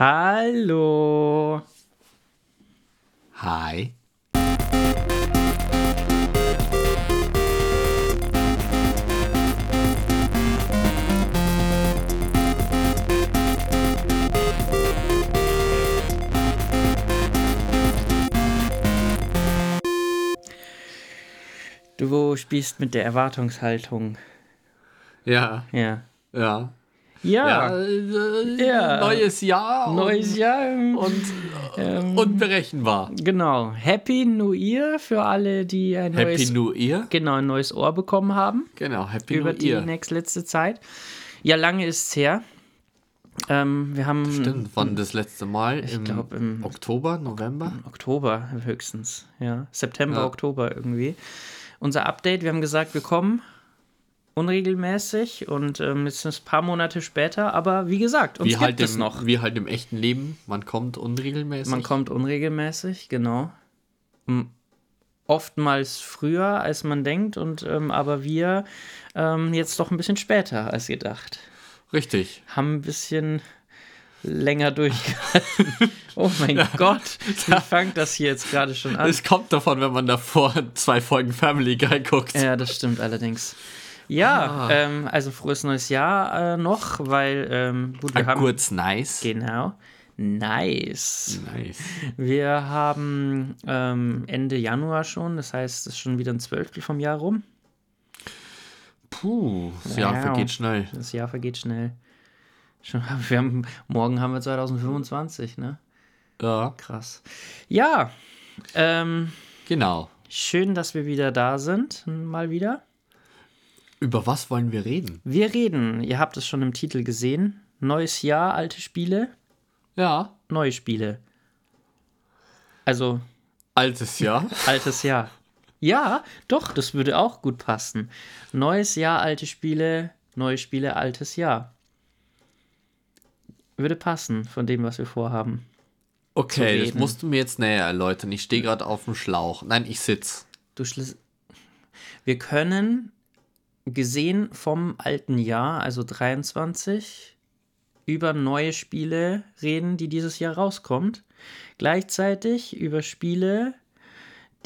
Hallo. Hi. Du spielst mit der Erwartungshaltung. Ja, Ja. ja. Ja. äh, Ja. Neues Jahr Neues Jahr. ähm, und, und unberechenbar. Genau. Happy New Year für alle, die ein Happy neues, New Year. genau, ein neues Ohr bekommen haben Genau, Happy über New die Year. nächste letzte Zeit. Ja, lange ist es her. Ähm, wir haben Stimmt, wann das letzte Mal? Ich Im glaub, im- Oktober, November? Oktober höchstens, ja. September, Ja. Oktober irgendwie. Unser Update, wir haben gesagt, wir kommen unregelmäßig und ähm, jetzt sind es ein paar Monate später, aber wie gesagt, uns Wie gibt halt, es im, noch. wie halt im echten Leben. Man kommt unregelmäßig. Man kommt unregelmäßig, genau. M- Oftmals früher, als man denkt, und ähm, aber wir ähm, jetzt doch ein bisschen später als gedacht. Richtig. Haben ein bisschen länger durchgehalten. oh mein Gott, wie fängt das hier jetzt gerade schon an? Es kommt davon, wenn man davor zwei Folgen Family Guy guckt. Ja, das stimmt allerdings. Ja, Ah. ähm, also frohes neues Jahr äh, noch, weil ähm, gut, wir Ein haben kurz nice. genau nice. Nice. Wir haben ähm, Ende Januar schon, das heißt, es ist schon wieder ein Zwölftel vom Jahr rum. Puh, das Jahr Wow. vergeht schnell. Das Jahr vergeht schnell. Schon, wir haben, morgen haben wir 2025, ne? Ja, Krass. Ja, ähm, genau. schön, dass wir wieder da sind, mal wieder. Über was wollen wir reden? Wir reden, ihr habt es schon im Titel gesehen, neues Jahr, alte Spiele, Ja, neue Spiele. Also altes Jahr. altes Jahr. Ja, doch, das würde auch gut passen. Neues Jahr, alte Spiele, neue Spiele, altes Jahr. Würde passen von dem, was wir vorhaben. Okay, das musst du mir jetzt näher erläutern. Ich stehe gerade auf dem Schlauch. Nein, ich sitz. Du Schliss wir können gesehen vom alten Jahr, also 23, über neue Spiele reden, die dieses Jahr rauskommt. Gleichzeitig über Spiele,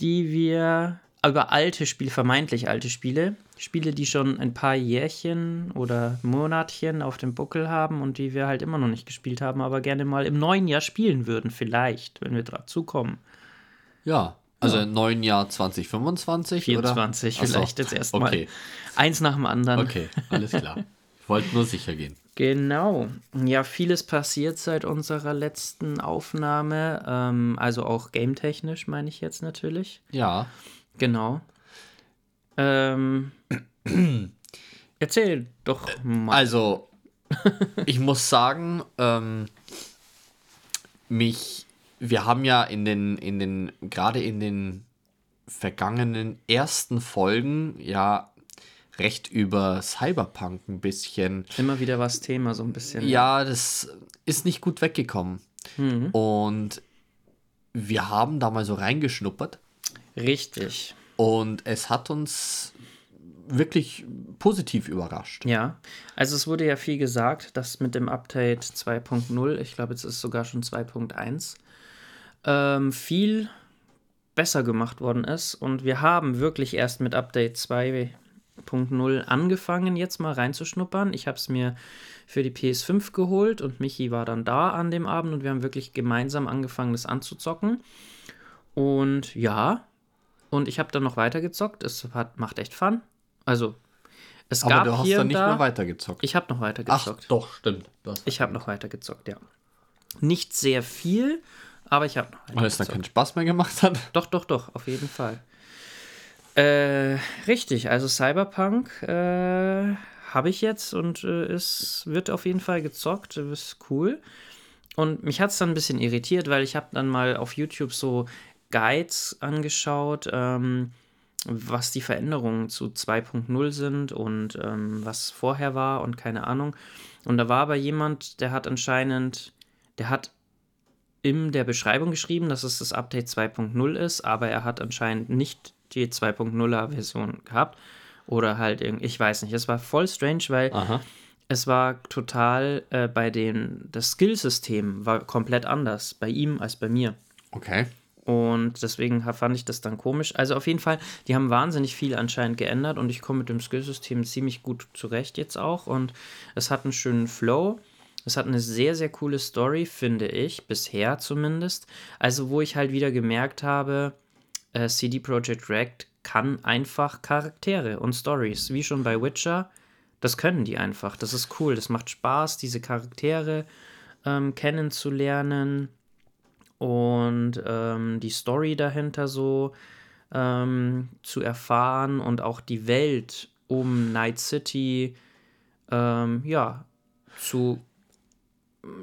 die wir, über alte Spiele, vermeintlich alte Spiele, Spiele, die schon ein paar Jährchen oder Monatchen auf dem Buckel haben und die wir halt immer noch nicht gespielt haben, aber gerne mal im neuen Jahr spielen würden, vielleicht, wenn wir dazu kommen. Ja, also im neuen Jahr 2025 24 oder? Ach so, vielleicht jetzt erstmal. Okay, Eins nach dem anderen. okay, alles klar. Ich wollte nur sicher gehen. Genau. Ja, vieles passiert seit unserer letzten Aufnahme. Ähm, also auch game-technisch meine ich jetzt natürlich. Ja, Genau. Ähm, erzähl doch mal. also ich muss sagen, ähm, mich, wir haben ja in den, in den, gerade in den vergangenen ersten Folgen ja recht über Cyberpunk ein bisschen Immer wieder was Thema, so ein bisschen. Ja, das ist nicht gut weggekommen. Mhm. Und wir haben da mal so reingeschnuppert Richtig. und es hat uns wirklich positiv überrascht. Ja. Also es wurde ja viel gesagt, dass mit dem Update 2.0, ich glaube, jetzt ist es sogar schon 2.1, ähm, viel besser gemacht worden ist. Und wir haben wirklich erst mit Update 2.0 angefangen, jetzt mal reinzuschnuppern. Ich habe es mir für die PS5 geholt und Michi war dann da an dem Abend und wir haben wirklich gemeinsam angefangen, das anzuzocken. Und ja, und ich habe dann noch weiter gezockt. Es hat, macht echt Fun. Also, es Aber gab du hast hier dann nicht da. mehr weitergezockt. Ich habe noch weiter Ach, doch, stimmt. Ich habe noch weiter gezockt, ja. Nicht sehr viel, aber ich habe noch weiter weil es dann keinen Spaß mehr gemacht hat. Doch, doch, doch, auf jeden Fall. Äh, richtig, also Cyberpunk äh, habe ich jetzt und äh, es wird auf jeden Fall gezockt, das ist cool. Und mich hat es dann ein bisschen irritiert, weil ich habe dann mal auf YouTube so Guides angeschaut, ähm, was die Veränderungen zu 2.0 sind und ähm, was vorher war und keine Ahnung. Und da war aber jemand, der hat anscheinend, der hat in der Beschreibung geschrieben, dass es das Update 2.0 ist, aber er hat anscheinend nicht die 2.0er Version gehabt. Oder halt irgendwie, ich weiß nicht, es war voll strange, weil Aha. es war total äh, bei den, das Skillsystem war komplett anders bei ihm als bei mir. Okay. Und deswegen fand ich das dann komisch. Also auf jeden Fall, die haben wahnsinnig viel anscheinend geändert und ich komme mit dem Skillsystem ziemlich gut zurecht jetzt auch. Und es hat einen schönen Flow. Es hat eine sehr, sehr coole Story, finde ich, bisher zumindest. Also, wo ich halt wieder gemerkt habe, äh, CD Projekt Red kann einfach Charaktere und Stories, wie schon bei Witcher. Das können die einfach. Das ist cool. Das macht Spaß, diese Charaktere ähm, kennenzulernen und ähm, die Story dahinter so ähm, zu erfahren und auch die Welt um Night City ähm, ja zu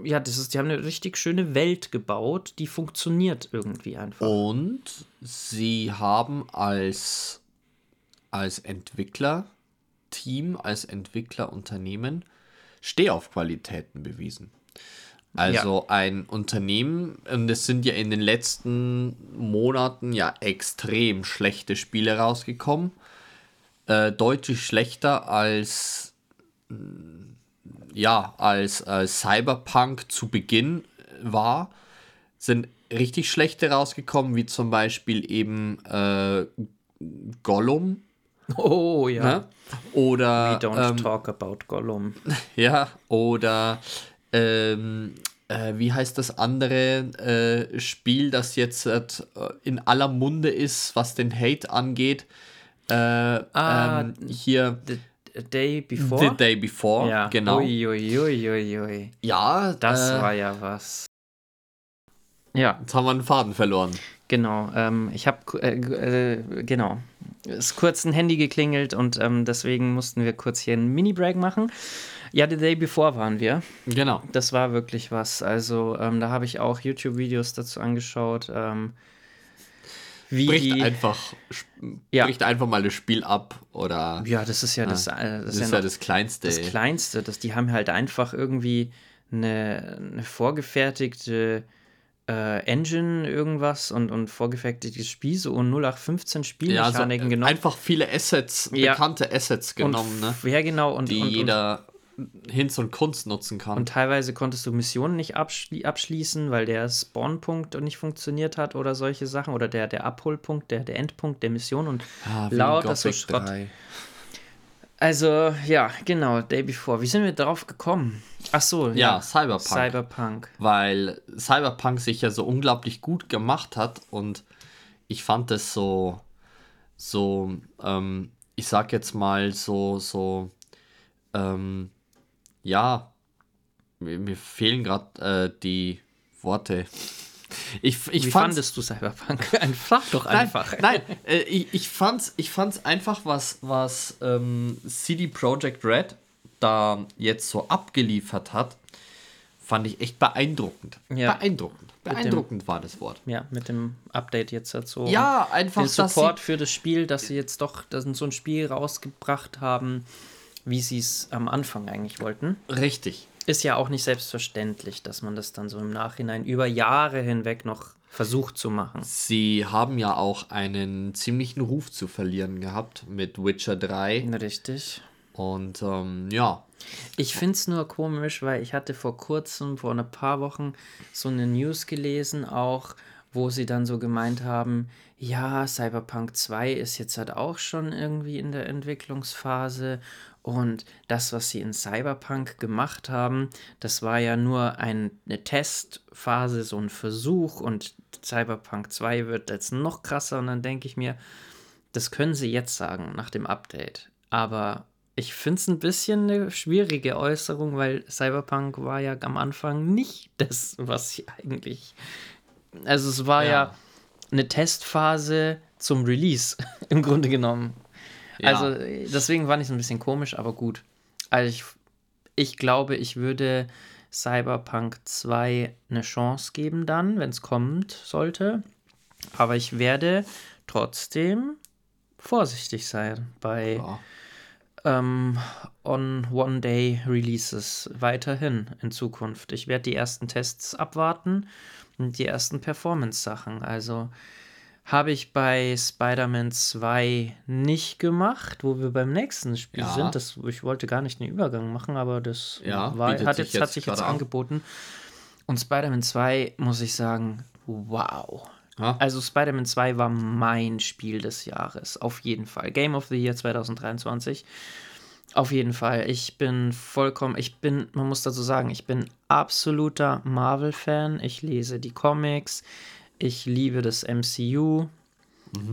ja, das ist, die haben eine richtig schöne Welt gebaut, die funktioniert irgendwie einfach. Und sie haben als, als Entwicklerteam, als Entwicklerunternehmen Stehaufqualitäten bewiesen. Also ja. ein Unternehmen, und es sind ja in den letzten Monaten ja extrem schlechte Spiele rausgekommen. Äh, deutlich schlechter als ja, als, als Cyberpunk zu Beginn war, sind richtig schlechte rausgekommen, wie zum Beispiel eben äh, Gollum. Oh ja. Ne? Oder. We don't ähm, talk about Gollum. Ja, oder ähm, äh, wie heißt das andere äh, Spiel, das jetzt äh, in aller Munde ist, was den Hate angeht? Äh, ah, ähm, hier. The Day Before? The Day Before, ja. genau. Uiuiuiui. Ui, ui, ui. Ja, das äh, war ja was. Ja. Jetzt haben wir einen Faden verloren. Genau, ähm, ich habe, äh, äh, genau, es ist kurz ein Handy geklingelt und ähm, deswegen mussten wir kurz hier einen Mini-Break machen. Ja, The Day Before waren wir. Genau. Das war wirklich was. Also, ähm, da habe ich auch YouTube-Videos dazu angeschaut. Ähm, wie bricht die, einfach, ja. bricht einfach mal das Spiel ab oder. Ja, das ist ja das, äh, das, das, ist ja, ja das Kleinste. Das Kleinste, das, die haben halt einfach irgendwie eine, eine vorgefertigte äh, Engine irgendwas und, und vorgefertigtes Spiel so und 0815 Spielmechaniken ja, so, genommen. Einfach viele Assets, bekannte Assets genommen, und, ne? Ja, genau. Und, die und, jeder Hinz und Kunst nutzen kann. Und teilweise konntest du Missionen nicht abschli abschließen, weil der Spawnpunkt nicht funktioniert hat oder solche Sachen oder der, der Abholpunkt, der, der Endpunkt der Mission und ah, lauter so Schrott. 3. Also, ja, genau, Day Before. Wie sind wir drauf gekommen? Ach so, ja, ja Cyberpunk. Cyberpunk. Weil Cyberpunk sich ja so unglaublich gut gemacht hat und ich fand es so, so, ähm, ich sag jetzt mal so, so, ähm, ja, mir, mir fehlen gerade äh, die Worte. Ich, ich Wie fandest du Cyberpunk? Einfach doch einfach. Nein, nein äh, ich, ich, fand's, ich fand's einfach, was, was ähm, CD Projekt Red da jetzt so abgeliefert hat, fand ich echt beeindruckend. Ja. Beeindruckend. Beeindruckend dem, war das Wort. Ja, mit dem Update jetzt dazu. Ja, einfach. Den Support für das Spiel, dass sie jetzt doch dass so ein Spiel rausgebracht haben, wie sie es am Anfang eigentlich wollten. Richtig. Ist ja auch nicht selbstverständlich, dass man das dann so im Nachhinein über Jahre hinweg noch versucht zu machen. Sie haben ja auch einen ziemlichen Ruf zu verlieren gehabt mit Witcher 3. Richtig. Und ähm, ja. Ich finde es nur komisch, weil ich hatte vor kurzem, vor ein paar Wochen, so eine News gelesen, auch wo sie dann so gemeint haben, ja, Cyberpunk 2 ist jetzt halt auch schon irgendwie in der Entwicklungsphase und das, was sie in Cyberpunk gemacht haben, das war ja nur ein, eine Testphase, so ein Versuch und Cyberpunk 2 wird jetzt noch krasser und dann denke ich mir, das können sie jetzt sagen nach dem Update. Aber ich finde es ein bisschen eine schwierige Äußerung, weil Cyberpunk war ja am Anfang nicht das, was sie eigentlich. Also es war ja, ja eine Testphase zum Release im Grunde genommen. Also deswegen fand ich es ein bisschen komisch, aber gut. Also ich, ich glaube, ich würde Cyberpunk 2 eine Chance geben dann, wenn es kommt sollte. Aber ich werde trotzdem vorsichtig sein bei ja. ähm, on One-Day-Releases weiterhin in Zukunft. Ich werde die ersten Tests abwarten und die ersten Performance-Sachen. Also Habe ich bei Spider-Man 2 nicht gemacht, wo wir beim nächsten Spiel Ja. sind. Das, ich wollte gar nicht einen Übergang machen, aber das Ja, war, hat, sich jetzt, jetzt hat sich jetzt an. angeboten. Und Spider-Man 2, muss ich sagen, wow. Ja. Also Spider-Man 2 war mein Spiel des Jahres, auf jeden Fall. Game of the Year 2023. Auf jeden Fall. Ich bin vollkommen, ich bin, man muss dazu sagen, ich bin absoluter Marvel-Fan. Ich lese die Comics. Ich liebe das MCU.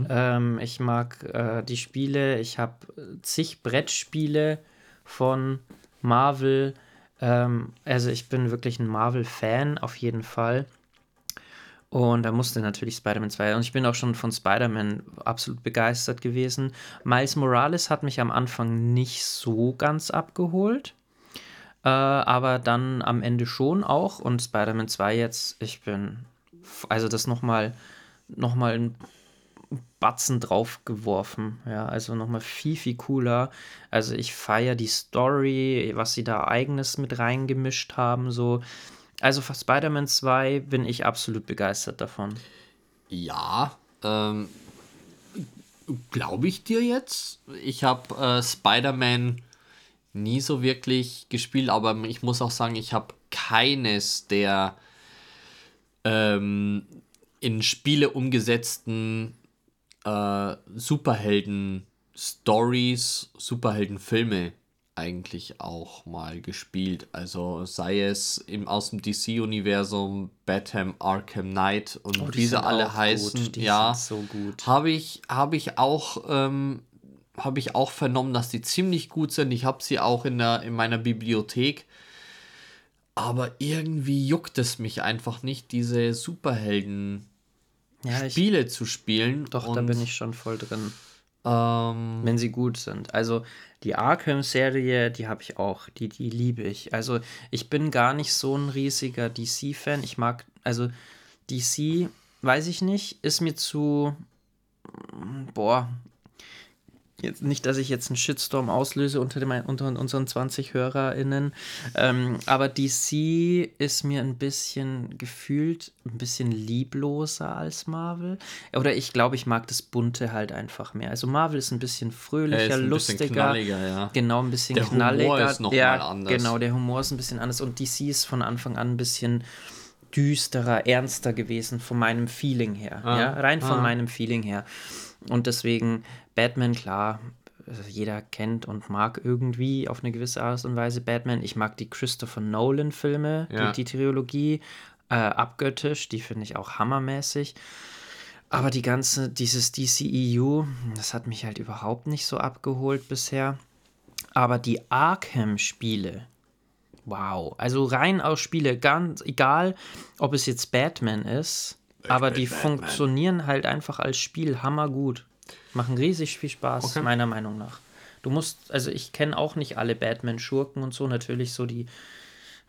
Ähm, ich mag äh, die Spiele. Ich habe zig Brettspiele von Marvel. Ähm, also ich bin wirklich ein Marvel-Fan, auf jeden Fall. Und da musste natürlich Spider-Man 2. Und ich bin auch schon von Spider-Man absolut begeistert gewesen. Miles Morales hat mich am Anfang nicht so ganz abgeholt. Äh, aber dann am Ende schon auch. Und Spider-Man 2 jetzt, ich bin. Also das nochmal noch mal ein Batzen draufgeworfen. Ja, also nochmal viel, viel cooler. Also ich feiere die Story, was sie da eigenes mit reingemischt haben. So. Also für Spider-Man 2 bin ich absolut begeistert davon. Ja, ähm, glaube ich dir jetzt. Ich habe äh, Spider-Man nie so wirklich gespielt, aber ich muss auch sagen, ich habe keines der ähm, in Spiele umgesetzten äh, Superhelden-Stories, Superhelden-Filme eigentlich auch mal gespielt. Also sei es im, aus dem DC-Universum, Batman, Arkham Knight und Oh, sie alle heißen. die ja, so gut. habe ich, habe ich auch, ähm, habe ich auch vernommen, dass die ziemlich gut sind. Ich habe sie auch in, der, in meiner Bibliothek. Aber irgendwie juckt es mich einfach nicht, diese Superhelden-Spiele Ja, ich, zu spielen. doch, da Und, bin ich schon voll drin. Ähm, wenn sie gut sind. Also die Arkham-Serie, die habe ich auch, die, die liebe ich. Also ich bin gar nicht so ein riesiger DC-Fan. Ich mag, also DC, weiß ich nicht, ist mir zu, boah, jetzt nicht, dass ich jetzt einen Shitstorm auslöse unter, dem, unter unseren 20 HörerInnen, ähm, aber DC ist mir ein bisschen gefühlt ein bisschen liebloser als Marvel. Oder ich glaube, ich mag das Bunte halt einfach mehr. Also Marvel ist ein bisschen er fröhlicher, ist ein bisschen lustiger. knalliger, ja. Genau, ein bisschen Der Humor knalliger. ist noch ja, mal anders. Genau, der Humor ist ein bisschen anders. Und DC ist von Anfang an ein bisschen düsterer, ernster gewesen, von meinem Feeling her. Ah, ja, rein von ah. meinem Feeling her. Und deswegen, Batman, klar, also jeder kennt und mag irgendwie auf eine gewisse Art und Weise Batman. Ich mag die Christopher Nolan-Filme, Ja. die, die Trilogie, äh, abgöttisch, die finde ich auch hammermäßig. Aber die ganze, dieses DCEU, das hat mich halt überhaupt nicht so abgeholt bisher. Aber die Arkham-Spiele, wow. Also rein aus Spiele, ganz egal, ob es jetzt Batman ist, aber bin die Batman. funktionieren halt einfach als Spiel hammergut. Machen riesig viel Spaß, Okay. meiner Meinung nach. Du musst, also ich kenne auch nicht alle Batman-Schurken und so, natürlich so die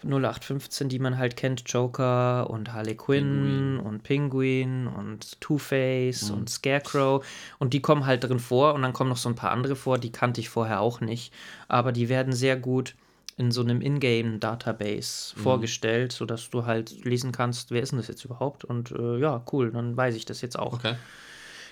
0815, die man halt kennt, Joker und Harley Quinn und Penguin und Two-Face und Scarecrow und die kommen halt drin vor und dann kommen noch so ein paar andere vor, die kannte ich vorher auch nicht, aber die werden sehr gut in so einem Ingame-Database vorgestellt, sodass du halt lesen kannst, wer ist denn das jetzt überhaupt und äh, ja, cool, dann weiß ich das jetzt auch. Okay.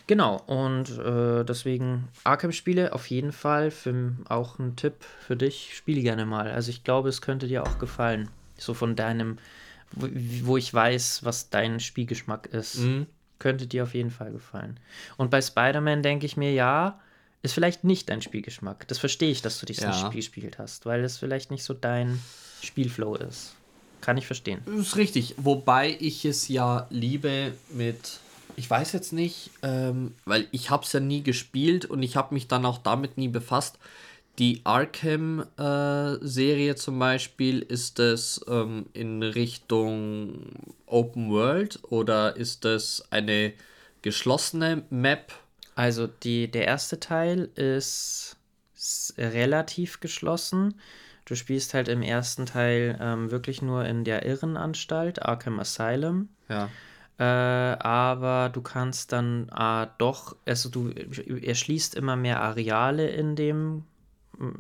Genau, und äh, deswegen Arkham-Spiele auf jeden Fall. Für, auch ein Tipp für dich, spiele gerne mal. Also ich glaube, es könnte dir auch gefallen. So von deinem, wo, wo ich weiß, was dein Spielgeschmack ist. Mhm. Könnte dir auf jeden Fall gefallen. Und bei Spider-Man denke ich mir, ja, ist vielleicht nicht dein Spielgeschmack. Das verstehe ich, dass du dieses Ja. Spiel gespielt hast, weil es vielleicht nicht so dein Spielflow ist. Kann ich verstehen. Das ist richtig. Wobei ich es ja liebe mit. Ich weiß jetzt nicht, ähm, weil ich habe es ja nie gespielt und ich habe mich dann auch damit nie befasst. Die Arkham-Serie zum Beispiel, ist es ähm, in Richtung Open World oder ist es eine geschlossene Map? Also die, der erste Teil ist s- relativ geschlossen. Du spielst halt im ersten Teil ähm, wirklich nur in der Irrenanstalt, Arkham Asylum. Ja. Äh, aber du kannst dann äh, doch, also du erschließt immer mehr Areale in dem,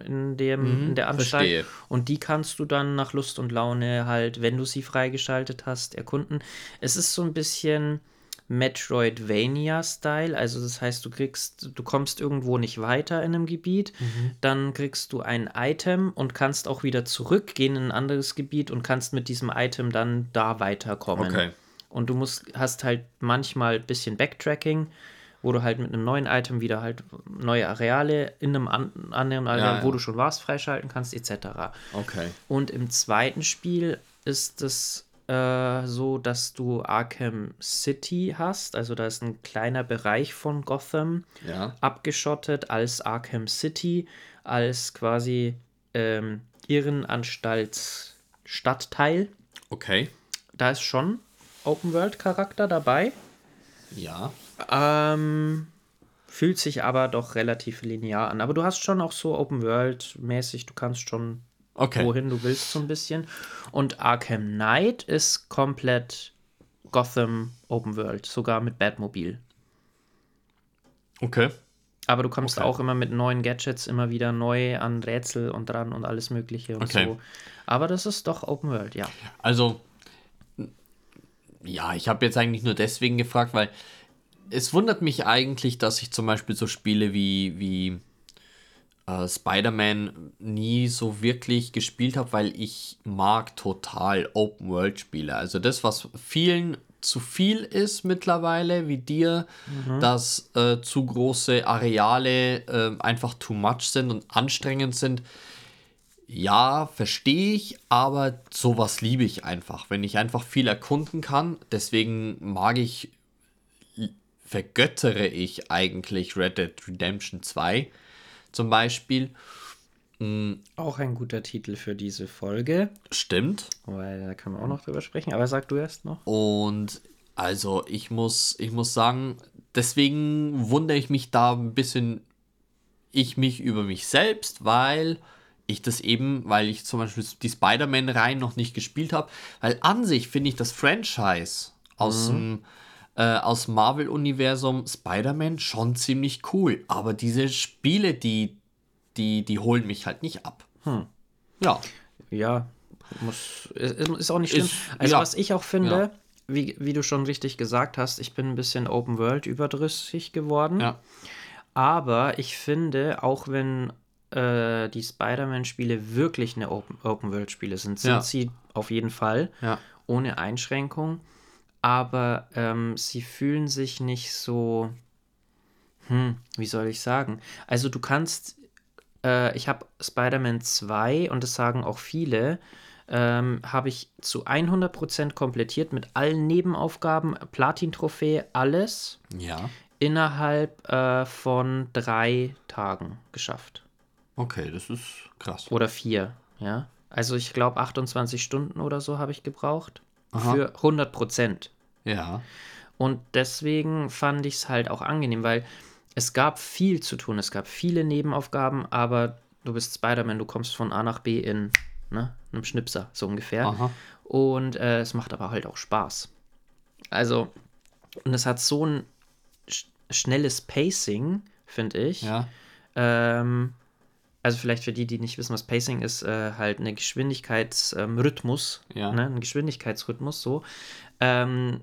in dem, in der Anstalt. verstehe. Und die kannst du dann nach Lust und Laune halt, wenn du sie freigeschaltet hast, erkunden. Es ist so ein bisschen Metroidvania-Style. Also das heißt, du kriegst, du kommst irgendwo nicht weiter in einem Gebiet, dann kriegst du ein Item und kannst auch wieder zurückgehen in ein anderes Gebiet und kannst mit diesem Item dann da weiterkommen. Okay. Und du musst, hast halt manchmal ein bisschen Backtracking, wo du halt mit einem neuen Item wieder halt neue Areale in einem an, anderen Areal, Ja, wo ja. du schon warst, freischalten kannst, etc. Okay. Und im zweiten Spiel ist es äh, so, dass du Arkham City hast. Also da ist ein kleiner Bereich von Gotham Ja. abgeschottet als Arkham City, als quasi ähm, Irrenanstalt-Stadtteil. Okay. Da ist schon Open-World-Charakter dabei. Ja. Ähm, fühlt sich aber doch relativ linear an. Aber du hast schon auch so Open-World-mäßig, du kannst schon Okay. wohin du willst, so ein bisschen. Und Arkham Knight ist komplett Gotham Open World, sogar mit Batmobile. Okay. Aber du kommst Okay. auch immer mit neuen Gadgets immer wieder neu an Rätsel und dran und alles Mögliche und Okay. so. Aber das ist doch Open World, ja. Also, ja, ich habe jetzt eigentlich nur deswegen gefragt, weil es wundert mich eigentlich, dass ich zum Beispiel so Spiele wie, wie äh, Spider-Man nie so wirklich gespielt habe, weil ich mag total Open-World-Spiele. Also das, was vielen zu viel ist mittlerweile, wie dir, dass äh, zu große Areale äh, einfach too much sind und anstrengend sind. Ja, verstehe ich, aber sowas liebe ich einfach, wenn ich einfach viel erkunden kann. Deswegen mag ich, vergöttere ich eigentlich Red Dead Redemption 2 zum Beispiel. Auch ein guter Titel für diese Folge, Stimmt. weil da können wir auch noch drüber sprechen. Aber sag du erst noch. Und also ich muss, ich muss sagen, deswegen wundere ich mich da ein bisschen, ich mich über mich selbst, weil ich das eben, weil ich zum Beispiel die Spider-Man-Reihen noch nicht gespielt habe, weil an sich finde ich das Franchise aus dem äh, aus Marvel-Universum Spider-Man schon ziemlich cool, aber diese Spiele, die, die, die holen mich halt nicht ab. Ja, Ja, muss, ist, ist auch nicht schlimm. Ist- also, ja. was ich auch finde, Ja. wie, wie du schon richtig gesagt hast, ich bin ein bisschen Open World überdrüssig geworden. ja, Aber ich finde, auch wenn äh, die Spider-Man-Spiele wirklich eine Open- Open-World-Spiele sind, sind Ja. sie auf jeden Fall ja, ohne Einschränkung. Aber ähm, sie fühlen sich nicht so. Hm, wie soll ich sagen? Also, du kannst. Äh, ich habe Spider-Man 2 und das sagen auch viele. Ähm, habe ich zu 100% komplettiert mit allen Nebenaufgaben, Platin-Trophäe, alles ja. innerhalb äh, von drei Tagen geschafft. Okay, das ist krass. Oder vier, ja. Also ich glaube 28 Stunden oder so habe ich gebraucht. Aha. Für 100 Prozent. Ja. Und deswegen fand ich es halt auch angenehm, weil es gab viel zu tun. Es gab viele Nebenaufgaben, aber du bist Spider-Man, du kommst von A nach B in ne, einem Schnipser, so ungefähr. Aha. Und äh, es macht aber halt auch Spaß. Also, und es hat so ein sch schnelles Pacing, finde ich. Ja. Ähm, also vielleicht für die, die nicht wissen, was Pacing ist, äh, halt eine Geschwindigkeitsrhythmus, ähm, Ja. ne? ein Geschwindigkeitsrhythmus so. Ähm,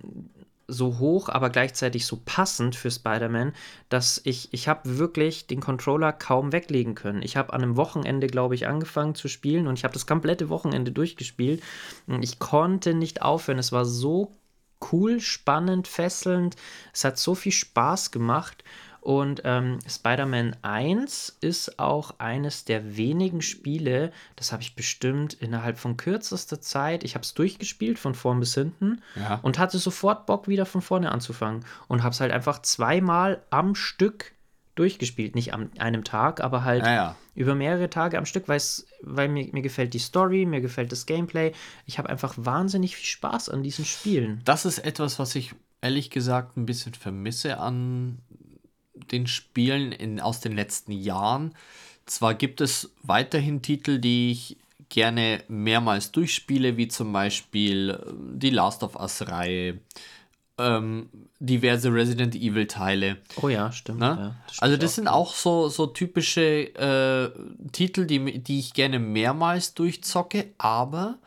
so hoch, aber gleichzeitig so passend für Spider-Man, dass ich, ich habe wirklich den Controller kaum weglegen können. Ich habe an einem Wochenende, glaube ich, angefangen zu spielen und ich habe das komplette Wochenende durchgespielt. Und ich konnte nicht aufhören. Es war so cool, spannend, fesselnd. Es hat so viel Spaß gemacht. Und ähm, Spider-Man 1 ist auch eines der wenigen Spiele, das habe ich bestimmt innerhalb von kürzester Zeit, ich habe es durchgespielt von vorn bis hinten Ja. und hatte sofort Bock wieder von vorne anzufangen und habe es halt einfach zweimal am Stück durchgespielt. Nicht an einem Tag, aber halt Ja, ja. über mehrere Tage am Stück, weil mir, mir gefällt die Story, mir gefällt das Gameplay. Ich habe einfach wahnsinnig viel Spaß an diesen Spielen. Das ist etwas, was ich ehrlich gesagt ein bisschen vermisse an den Spielen in, aus den letzten Jahren. Zwar gibt es weiterhin Titel, die ich gerne mehrmals durchspiele, wie zum Beispiel ähm, die Last of Us-Reihe, ähm, diverse Resident Evil-Teile. Oh ja, stimmt. Ne? Ja, das also das auch. sind auch so, so typische äh, Titel, die, die ich gerne mehrmals durchzocke, aber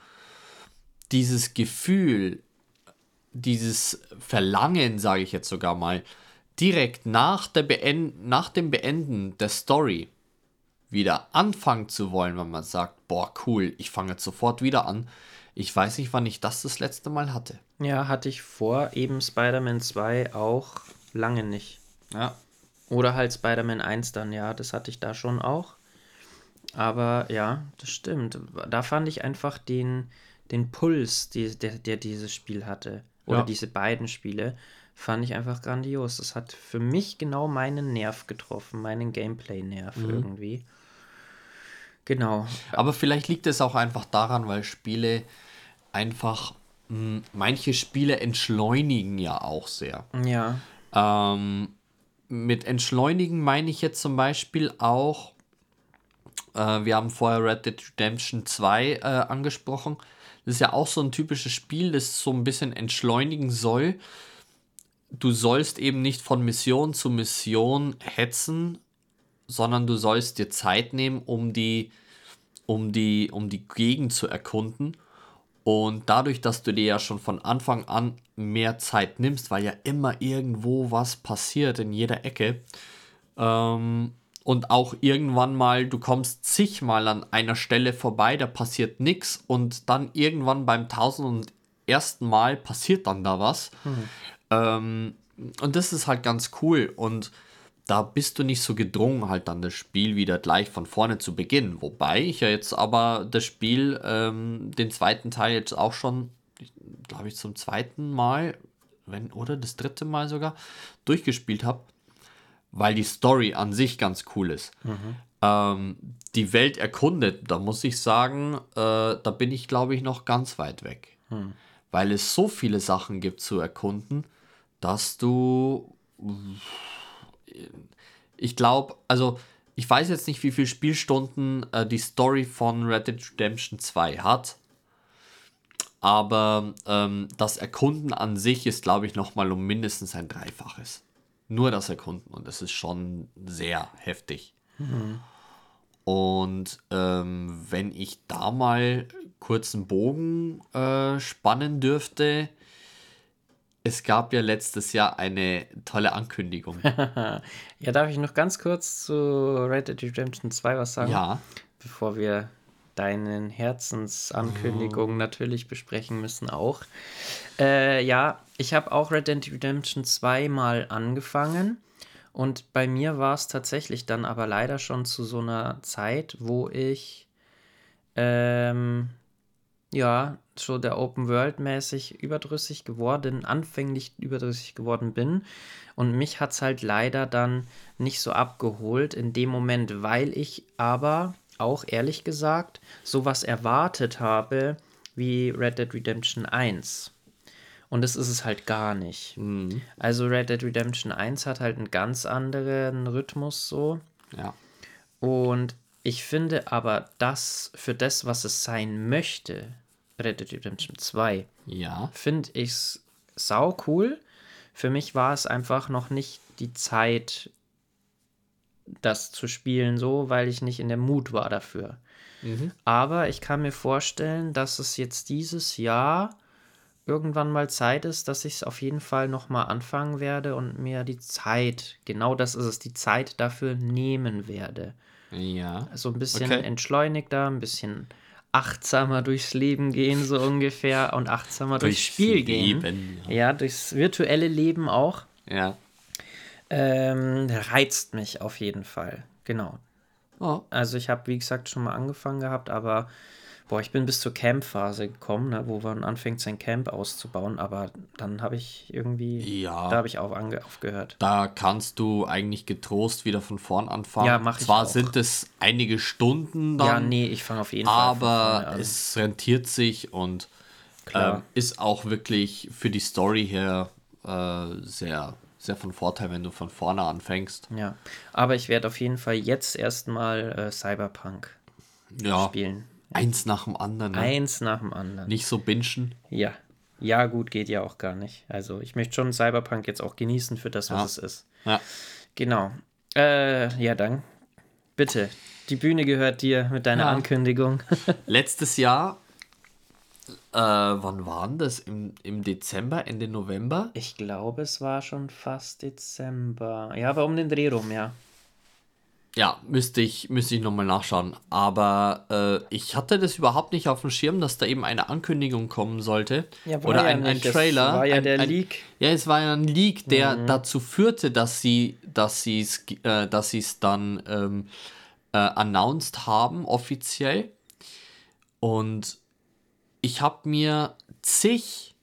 dieses Gefühl, dieses Verlangen, sage ich jetzt sogar mal, direkt nach, nach dem Beenden der Story wieder anfangen zu wollen, wenn man sagt, boah, cool, ich fange jetzt sofort wieder an. Ich weiß nicht, wann ich das das letzte Mal hatte. Ja, hatte ich vor eben Spider-Man 2 auch lange nicht. Ja. Oder halt Spider-Man 1 dann, ja, das hatte ich da schon auch. Aber ja, das stimmt. Da fand ich einfach den, den Puls, die, der, der dieses Spiel hatte. Oder Ja. diese beiden Spiele, fand ich einfach grandios. Das hat für mich genau meinen Nerv getroffen, meinen Gameplay-Nerv irgendwie. Genau. Aber vielleicht liegt es auch einfach daran, weil Spiele einfach, mh, manche Spiele entschleunigen ja auch sehr. Ja. Ähm, mit entschleunigen meine ich jetzt zum Beispiel auch, äh, wir haben vorher Red Dead Redemption 2 äh, angesprochen. Das ist ja auch so ein typisches Spiel, das so ein bisschen entschleunigen soll. Du sollst eben nicht von Mission zu Mission hetzen, sondern du sollst dir Zeit nehmen, um die, um die, um die Gegend zu erkunden. Und dadurch, dass du dir ja schon von Anfang an mehr Zeit nimmst, weil ja immer irgendwo was passiert in jeder Ecke, ähm, und auch irgendwann mal, du kommst zigmal an einer Stelle vorbei, da passiert nichts und dann irgendwann beim tausend und ersten Mal passiert dann da was. Ähm, und das ist halt ganz cool und da bist du nicht so gedrungen, halt dann das Spiel wieder gleich von vorne zu beginnen. Wobei ich ja jetzt aber das Spiel, ähm, den zweiten Teil jetzt auch schon, glaube ich, zum zweiten Mal, wenn, oder das dritte Mal sogar, durchgespielt habe, weil die Story an sich ganz cool ist. Ähm, die Welt erkundet, da muss ich sagen, äh, da bin ich, glaube ich, noch ganz weit weg. Weil es so viele Sachen gibt zu erkunden, dass du ich glaube, also ich weiß jetzt nicht, wie viele Spielstunden äh, die Story von Red Dead Redemption 2 hat. Aber ähm, das Erkunden an sich ist, glaube ich, nochmal um mindestens ein Dreifaches. Nur das Erkunden. Und das ist schon sehr heftig. Und ähm, wenn ich da mal kurz einen Bogen äh, spannen dürfte, es gab ja letztes Jahr eine tolle Ankündigung. Ja, darf ich noch ganz kurz zu Red Dead Redemption 2 was sagen? ja, Bevor wir deinen Herzensankündigungen natürlich besprechen müssen auch. Äh, ja, ich habe auch Red Dead Redemption 2 mal angefangen. Und bei mir war es tatsächlich dann aber leider schon zu so einer Zeit, wo ich ähm, ja, so der Open World mäßig überdrüssig geworden, anfänglich überdrüssig geworden bin. Und mich hat es halt leider dann nicht so abgeholt in dem Moment, weil ich aber auch ehrlich gesagt sowas erwartet habe wie Red Dead Redemption 1. Und das ist es halt gar nicht. Also Red Dead Redemption 1 hat halt einen ganz anderen Rhythmus so. ja. Und ich finde aber das für das, was es sein möchte, Red Dead Redemption 2, Ja. finde ich es sau cool. Für mich war es einfach noch nicht die Zeit, das zu spielen, so, weil ich nicht in der Mut war dafür. Aber ich kann mir vorstellen, dass es jetzt dieses Jahr irgendwann mal Zeit ist, dass ich es auf jeden Fall nochmal anfangen werde und mir die Zeit, genau das ist es, die Zeit dafür nehmen werde. Ja. So ein bisschen Okay. entschleunigter, ein bisschen achtsamer durchs Leben gehen, so ungefähr, und achtsamer durchs, Durchs Spiel gehen. Leben, Ja. durchs virtuelle Leben auch. Ja. Ähm, reizt mich auf jeden Fall. Genau. Oh. Also ich habe, wie gesagt, schon mal angefangen gehabt, aber boah, ich bin bis zur Campphase gekommen, ne, wo man anfängt, sein Camp auszubauen, aber dann habe ich irgendwie, Ja. da habe ich auch ange aufgehört. Da kannst du eigentlich getrost wieder von vorn anfangen. Ja, mach ich Zwar auch. sind es einige Stunden dann, ja, nee, ich fange auf jeden Fall von vorne aber es rentiert sich und ähm, ist auch wirklich für die Story her äh, sehr, sehr von Vorteil, wenn du von vorne anfängst. Ja, aber ich werde auf jeden Fall jetzt erstmal äh, Cyberpunk Ja, spielen. Eins nach dem anderen. Ne? Eins nach dem anderen. Nicht so bingen. Ja. Ja, gut, geht ja auch gar nicht. Also ich möchte schon Cyberpunk jetzt auch genießen für das, was Ja. es ist. Ja. Genau. Äh, ja, dann. Bitte. Die Bühne gehört dir mit deiner Ja. Ankündigung. Letztes Jahr Äh, wann waren das? Im, Im Dezember, Ende November? Ich glaube, es war schon fast Dezember. Ja, aber um den Dreh rum, ja. Ja, müsste ich, müsste ich nochmal nachschauen. Aber äh, ich hatte das überhaupt nicht auf dem Schirm, dass da eben eine Ankündigung kommen sollte. Ja, Oder ja ein, ein. Das Trailer. war ja ein, der ein, Leak. Ja, es war ja ein Leak, der dazu führte, dass sie dass sie's, äh, dass es dann ähm, äh, announced haben, offiziell. Und ich habe mir zig,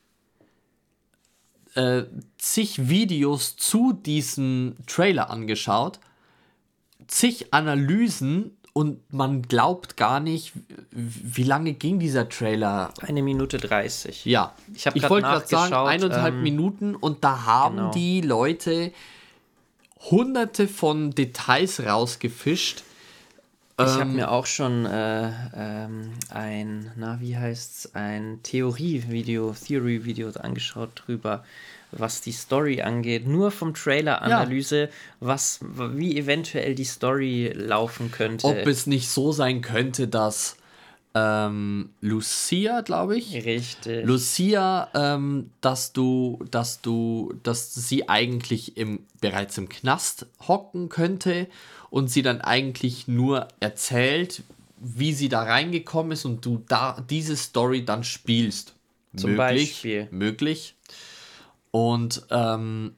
äh, zig Videos zu diesem Trailer angeschaut, zig Analysen und man glaubt gar nicht, wie lange ging dieser Trailer. Eine Minute 30. Ja, Ich ich wollte gerade sagen, nachgeschaut, eineinhalb ähm, Minuten und da haben genau. die Leute hunderte von Details rausgefischt. Ich habe Ähm, mir auch schon äh, ähm, ein, na, wie heißt's, ein Theorie-Video, Theory-Video angeschaut drüber, was die Story angeht. Nur vom Trailer-Analyse, was, wie eventuell die Story laufen könnte. ob es nicht so sein könnte, dass ähm, Lucia, glaube ich, Richtig. Lucia, ähm, dass du, dass du, dass sie eigentlich im, bereits im Knast hocken könnte und sie dann eigentlich nur erzählt, wie sie da reingekommen ist und du da diese Story dann spielst. Zum möglich, Beispiel. Möglich. Und ähm,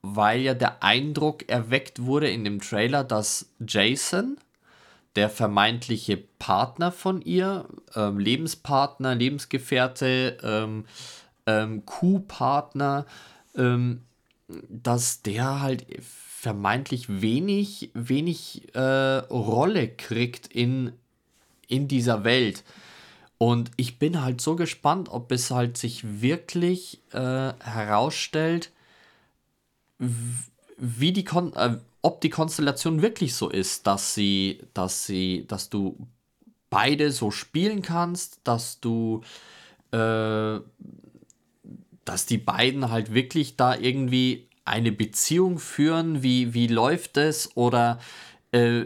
weil ja der Eindruck erweckt wurde in dem Trailer, dass Jason, der vermeintliche Partner von ihr, ähm, Lebenspartner, Lebensgefährte, ähm, ähm, Kuhpartner, ähm, dass der halt vermeintlich wenig, wenig äh, Rolle kriegt in, in dieser Welt. Und ich bin halt so gespannt, ob es halt sich wirklich äh, herausstellt, wie die Kon äh, ob die Konstellation wirklich so ist, dass sie, dass sie, dass du beide so spielen kannst, dass du, äh, dass die beiden halt wirklich da irgendwie eine Beziehung führen, wie, wie läuft es? Oder äh,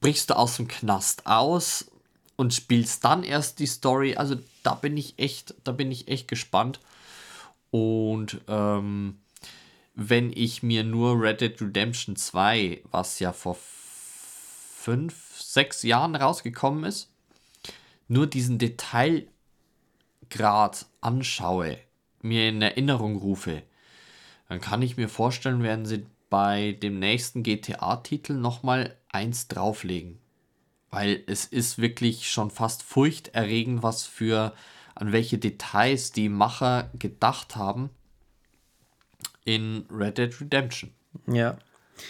brichst du aus dem Knast aus und spielst dann erst die Story. Also da bin ich echt, da bin ich echt gespannt. Und ähm, wenn ich mir nur Red Dead Redemption 2, was ja vor fünf, sechs Jahren rausgekommen ist, nur diesen Detailgrad anschaue, mir in Erinnerung rufe, dann kann ich mir vorstellen, werden sie bei dem nächsten GTA-Titel nochmal eins drauflegen. Weil es ist wirklich schon fast furchterregend, was für, an welche Details die Macher gedacht haben in Red Dead Redemption. Ja.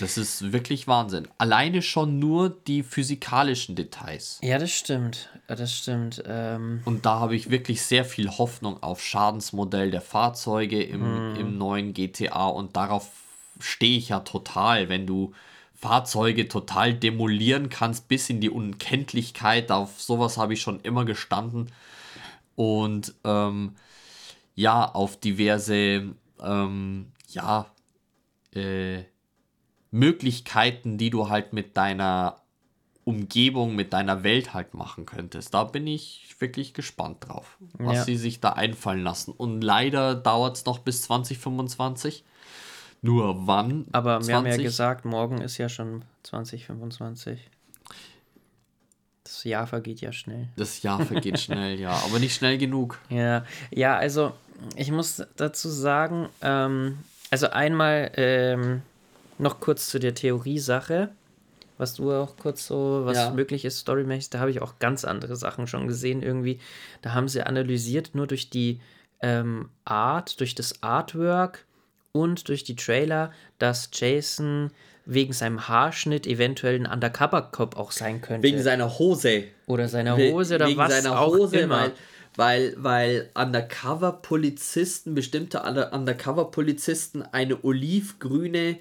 Das ist wirklich Wahnsinn. Alleine schon nur die physikalischen Details. Ja, das stimmt. Ja, Das stimmt. Ähm, Und da habe ich wirklich sehr viel Hoffnung auf Schadensmodell der Fahrzeuge im, im neuen GTA und darauf stehe ich ja total, wenn du Fahrzeuge total demolieren kannst bis in die Unkenntlichkeit. Auf sowas habe ich schon immer gestanden. Und ähm, ja, auf diverse ähm, ja, äh, Möglichkeiten, die du halt mit deiner Umgebung, mit deiner Welt halt machen könntest. Da bin ich wirklich gespannt drauf, was Ja. sie sich da einfallen lassen. Und leider dauert es noch bis 2025. Nur wann? aber wir haben ja 20? gesagt, morgen ist ja schon 2025. Das Jahr vergeht ja schnell. Das Jahr vergeht schnell, ja, aber nicht schnell genug. Ja, ja, also ich muss dazu sagen, ähm, also einmal ähm, noch kurz zu der Theorie-Sache, was du auch kurz so, was Ja. möglich ist, storymäßig, da habe ich auch ganz andere Sachen schon gesehen irgendwie. Da haben sie analysiert, nur durch die ähm, Art, durch das Artwork und durch die Trailer, dass Jason wegen seinem Haarschnitt eventuell ein Undercover-Cop auch sein könnte. Wegen seiner Hose. oder seiner Hose oder wegen was seiner auch Hose, immer. Weil, weil, weil Undercover-Polizisten, bestimmte Under- Undercover-Polizisten eine olivgrüne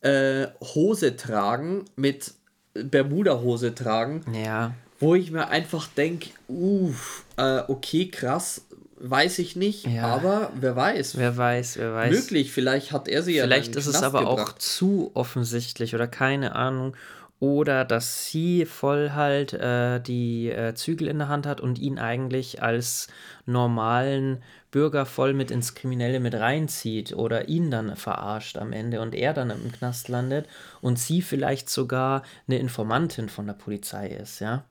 äh, Hose tragen, mit Bermuda-Hose tragen, ja, wo ich mir einfach denke, uff, äh, okay, krass, weiß ich nicht, Ja. aber wer weiß. wer weiß, wer weiß. Möglich, vielleicht hat er sie ja Vielleicht ist den es Knast aber auch gebracht. zu offensichtlich oder keine Ahnung. oder dass sie voll halt äh, die äh, Zügel in der Hand hat und ihn eigentlich als normalen Bürger voll mit ins Kriminelle mit reinzieht oder ihn dann verarscht am Ende und er dann im Knast landet und sie vielleicht sogar eine Informantin von der Polizei ist, ja.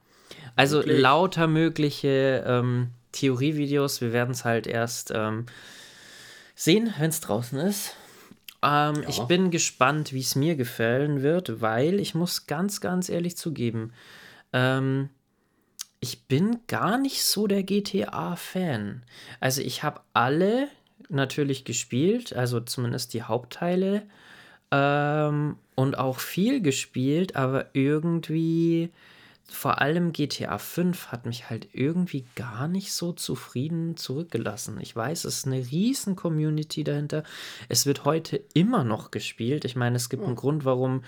Also Wirklich? lauter mögliche ähm, Theorievideos. Wir werden es halt erst ähm, sehen, wenn es draußen ist. Ähm, ja. Ich bin gespannt, wie es mir gefallen wird, weil ich muss ganz, ganz ehrlich zugeben, ähm, ich bin gar nicht so der GTA-Fan. Also ich habe alle natürlich gespielt, also zumindest die Hauptteile ähm, und auch viel gespielt, aber irgendwie vor allem GTA 5 hat mich halt irgendwie gar nicht so zufrieden zurückgelassen. Ich weiß, es ist eine riesen Community dahinter. Es wird heute immer noch gespielt. Ich meine, es gibt ja. einen Grund, warum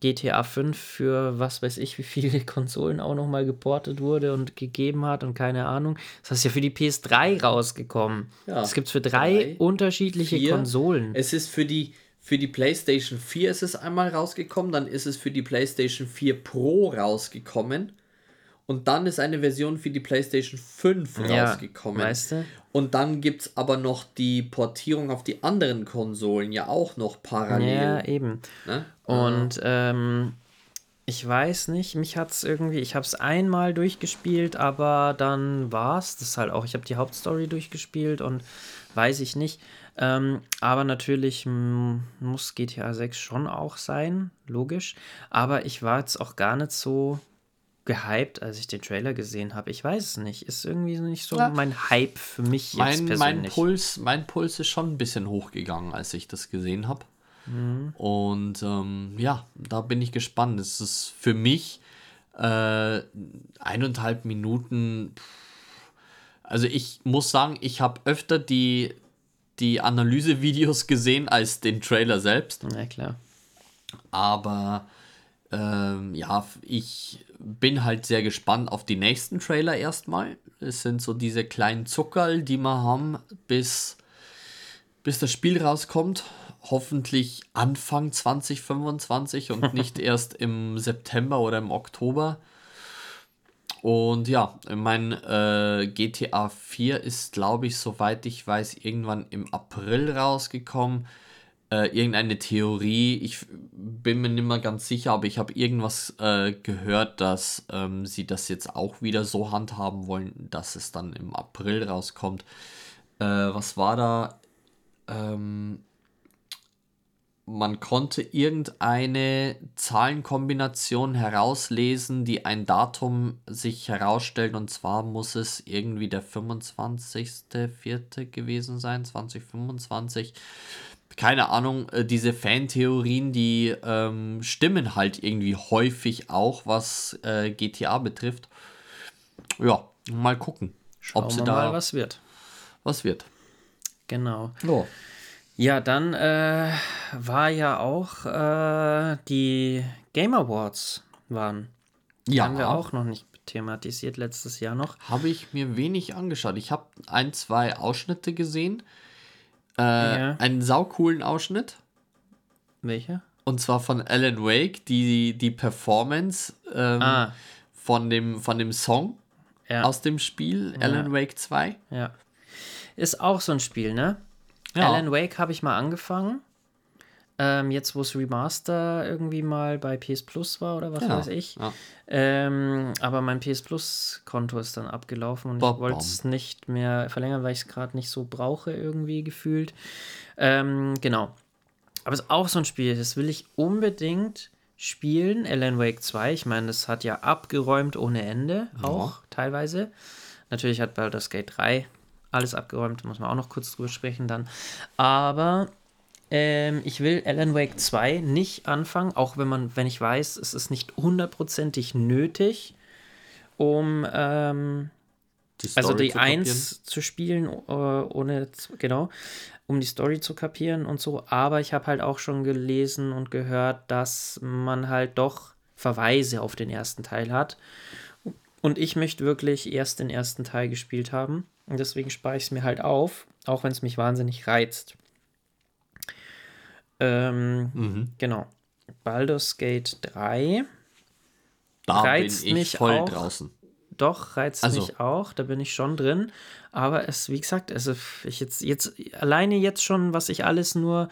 GTA 5 für was weiß ich, wie viele Konsolen auch nochmal geportet wurde und gegeben hat und keine Ahnung. Das ist ja für die PS3 rausgekommen. Ja, das gibt es für drei, drei unterschiedliche vier. Konsolen. Es ist für die für die PlayStation 4 ist es einmal rausgekommen, dann ist es für die PlayStation 4 Pro rausgekommen und dann ist eine Version für die PlayStation 5 ja, rausgekommen. Weißt du? Und dann gibt es aber noch die Portierung auf die anderen Konsolen ja auch noch parallel. Ja, eben. Ne? Und ähm, ich weiß nicht, mich hat es irgendwie, ich habe es einmal durchgespielt, aber dann war es das halt auch. Ich habe die Hauptstory durchgespielt und weiß ich nicht. Ähm, aber natürlich muss GTA 6 schon auch sein, logisch. Aber ich war jetzt auch gar nicht so gehypt, als ich den Trailer gesehen habe. Ich weiß es nicht. Ist irgendwie nicht so ja. mein Hype für mich jetzt mein, persönlich. Mein Puls, mein Puls ist schon ein bisschen hochgegangen, als ich das gesehen habe. Mhm. Und ähm, ja, da bin ich gespannt. Es ist für mich äh, eineinhalb Minuten. Also ich muss sagen, ich habe öfter die die Analysevideos gesehen als den Trailer selbst. Na klar. Aber ähm, ja, ich bin halt sehr gespannt auf die nächsten Trailer erstmal. Es sind so diese kleinen Zuckerl, die wir haben, bis, bis das Spiel rauskommt. Hoffentlich Anfang 2025 und nicht erst im September oder im Oktober. Und ja, mein äh, GTA 4 ist, glaube ich, soweit ich weiß, irgendwann im April rausgekommen. Äh, irgendeine Theorie, ich bin mir nicht mehr ganz sicher, aber ich habe irgendwas äh, gehört, dass ähm, sie das jetzt auch wieder so handhaben wollen, dass es dann im April rauskommt. Äh, was war da? Ähm, man konnte irgendeine Zahlenkombination herauslesen, die ein Datum sich herausstellt und zwar muss es irgendwie der 25.04. gewesen sein, 2025. Keine Ahnung, äh, diese Fantheorien, die ähm, stimmen halt irgendwie häufig auch, was äh, GTA betrifft. Ja, mal gucken, Schauen ob sie da mal, was wird. Was wird. Genau. Oh. Ja, dann äh, war ja auch äh, die Game Awards waren. Ja. haben wir auch noch nicht thematisiert letztes Jahr noch. Habe ich mir wenig angeschaut. Ich habe ein, zwei Ausschnitte gesehen. Äh, ja. Einen saucoolen Ausschnitt. Welcher? Und zwar von Alan Wake, die, die Performance ähm, ah. von, dem, von dem Song ja. aus dem Spiel, Alan Wake 2. Ja. Ist auch so ein Spiel, ne? Ja. Alan Wake habe ich mal angefangen. Ähm, jetzt, wo es Remaster irgendwie mal bei PS Plus war oder was ja. weiß ich. Ja. Ähm, aber mein PS Plus-Konto ist dann abgelaufen und Bob ich wollte es nicht mehr verlängern, weil ich es gerade nicht so brauche, irgendwie gefühlt. Ähm, genau. Aber es ist auch so ein Spiel, das will ich unbedingt spielen. Alan Wake 2, ich meine, das hat ja abgeräumt ohne Ende, auch ja. teilweise. Natürlich hat Baldur's Gate 3 alles abgeräumt, muss man auch noch kurz drüber sprechen dann. Aber ähm, ich will Alan Wake 2 nicht anfangen, auch wenn man, wenn ich weiß, es ist nicht hundertprozentig nötig, um ähm, die also die 1 zu spielen, äh, ohne, genau, um die Story zu kapieren und so. Aber ich habe halt auch schon gelesen und gehört, dass man halt doch Verweise auf den ersten Teil hat. Und ich möchte wirklich erst den ersten Teil gespielt haben. Und deswegen spare ich es mir halt auf, auch wenn es mich wahnsinnig reizt. Ähm, mhm. Genau. Baldur's Gate 3 da reizt bin ich mich voll auch. draußen. Doch, reizt Also- mich auch, da bin ich schon drin. Aber es, wie gesagt, also ich jetzt, jetzt, alleine jetzt schon, was ich alles nur